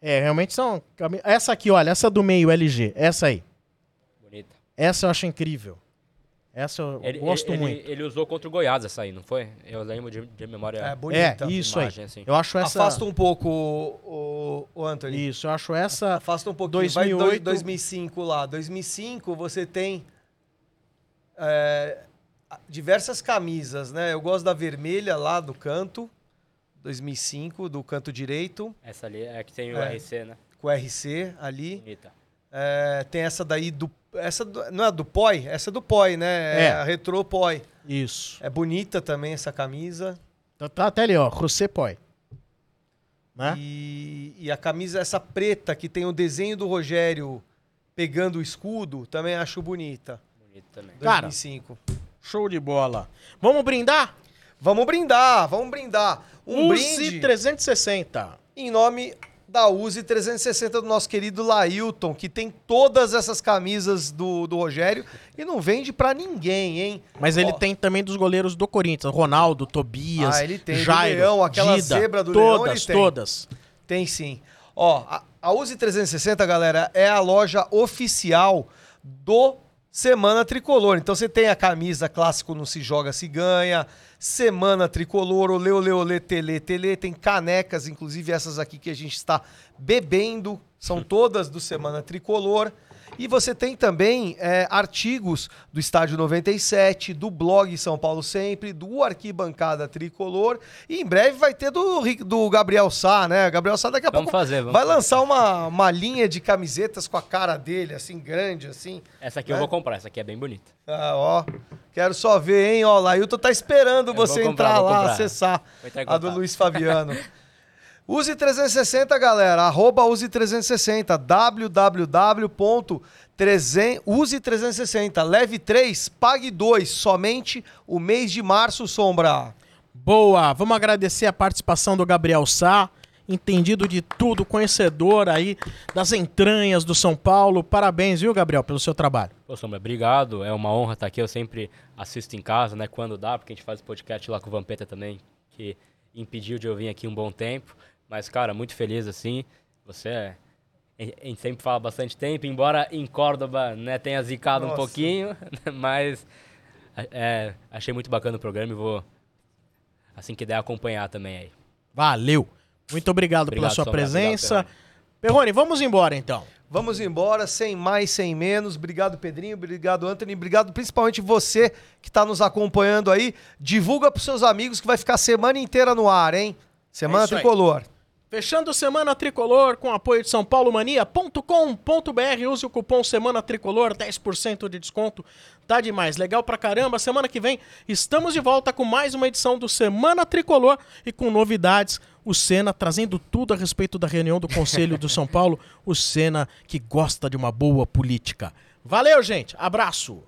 É, realmente são... cami- Essa aqui, olha, essa do meio LG, essa aí. bonita. Essa eu acho incrível. Essa eu Ele, gosto ele- muito. Ele, ele usou contra o Goiás essa aí, não foi? Eu lembro de, de memória. É, É, bonita. isso imagem, aí. assim. Eu acho essa... Afasta um pouco o, o, o Anthony. Isso, eu acho essa... Afasta um pouquinho. 2008. Vai dois- 2005 lá. 2005 você tem é, diversas camisas, né? Eu gosto da vermelha lá do canto. 2005, do canto direito, Essa ali é que tem o É. RC, né? com RC ali. Bonita. É, tem essa daí do. Essa do- não é do POI? Essa é do POI, né? É. a Retro POI. Isso. É bonita também essa camisa. Tá, tá até ali, ó. José Poi. Né? E, e a camisa, essa preta, que tem o desenho do Rogério pegando o escudo, também acho bonita. Bonita também. Cara. 2005. Show de bola. Vamos brindar? Vamos brindar, vamos brindar. Um Use brinde 360. em nome da Uzi 360 do nosso querido Lailton, que tem todas essas camisas do, do Rogério e não vende pra ninguém, hein? Mas ele Ó, tem também dos goleiros do Corinthians. Ronaldo, Tobias, Ah, ele tem. Do Jairo, Leão, aquela Dida, zebra do Leão, todas, ele tem. todas. Tem sim. Ó, a, a Uzi 360, galera, é a loja oficial do Semana Tricolor. Então você tem a camisa clássico Não Se Joga Se Ganha, Semana Tricolor, Olê, Olê, Olê, Tele, Tele. Tem canecas, inclusive essas aqui que a gente está bebendo. São [LAUGHS] todas do Semana Tricolor. E você tem também é, artigos do Estádio 97, do blog São Paulo Sempre, do Arquibancada Tricolor. E em breve vai ter do, do Gabriel Sá, né? Gabriel Sá daqui a Vamos pouco fazer, vamos vai fazer. lançar uma, uma linha de camisetas com a cara dele, assim, grande, assim. Essa aqui É? eu vou comprar, essa aqui é bem bonita. Ah, ó, quero só ver, hein? Ó, Lailton tá esperando Eu você comprar, entrar lá, comprar. acessar entrar a do. Luiz Fabiano. [LAUGHS] Use 360, galera. Arroba Use 360. www.use360. Leve 3, pague 2. Somente o mês de março, Sombra. Boa, vamos agradecer a participação do Gabriel Sá, entendido de tudo, conhecedor aí das entranhas do São Paulo. Parabéns, viu, Gabriel, pelo seu trabalho. Pô, Sombra, obrigado. É uma honra estar aqui. Eu sempre assisto em casa, né? Quando dá, porque a gente faz podcast lá com o Vampeta também, que impediu de eu vir aqui um bom tempo. Mas, cara, muito feliz assim. Você é. A gente sempre fala bastante tempo, embora em Córdoba né, tenha zicado um Nossa. pouquinho, [LAUGHS] mas é, achei muito bacana o programa e vou, assim que der, acompanhar também aí. Valeu. Muito obrigado, pela Obrigado, sua Sombra. presença. Obrigado, Perrone, vamos embora então. Vamos embora, sem mais, sem menos. Obrigado, Pedrinho. Obrigado, Anthony. Obrigado principalmente você que está nos acompanhando aí. Divulga para seus amigos que vai ficar a semana inteira no ar, hein? Semana É isso aí. Fechando Semana Tricolor com apoio de sãopaulomania.com.br. Use o cupom Semana Tricolor, 10% de desconto. Tá demais, legal pra caramba. Semana que vem estamos de volta com mais uma edição do Semana Tricolor e com novidades. O Senna trazendo tudo a respeito da reunião do Conselho do São Paulo. O Senna que gosta de uma boa política. Valeu, gente. Abraço.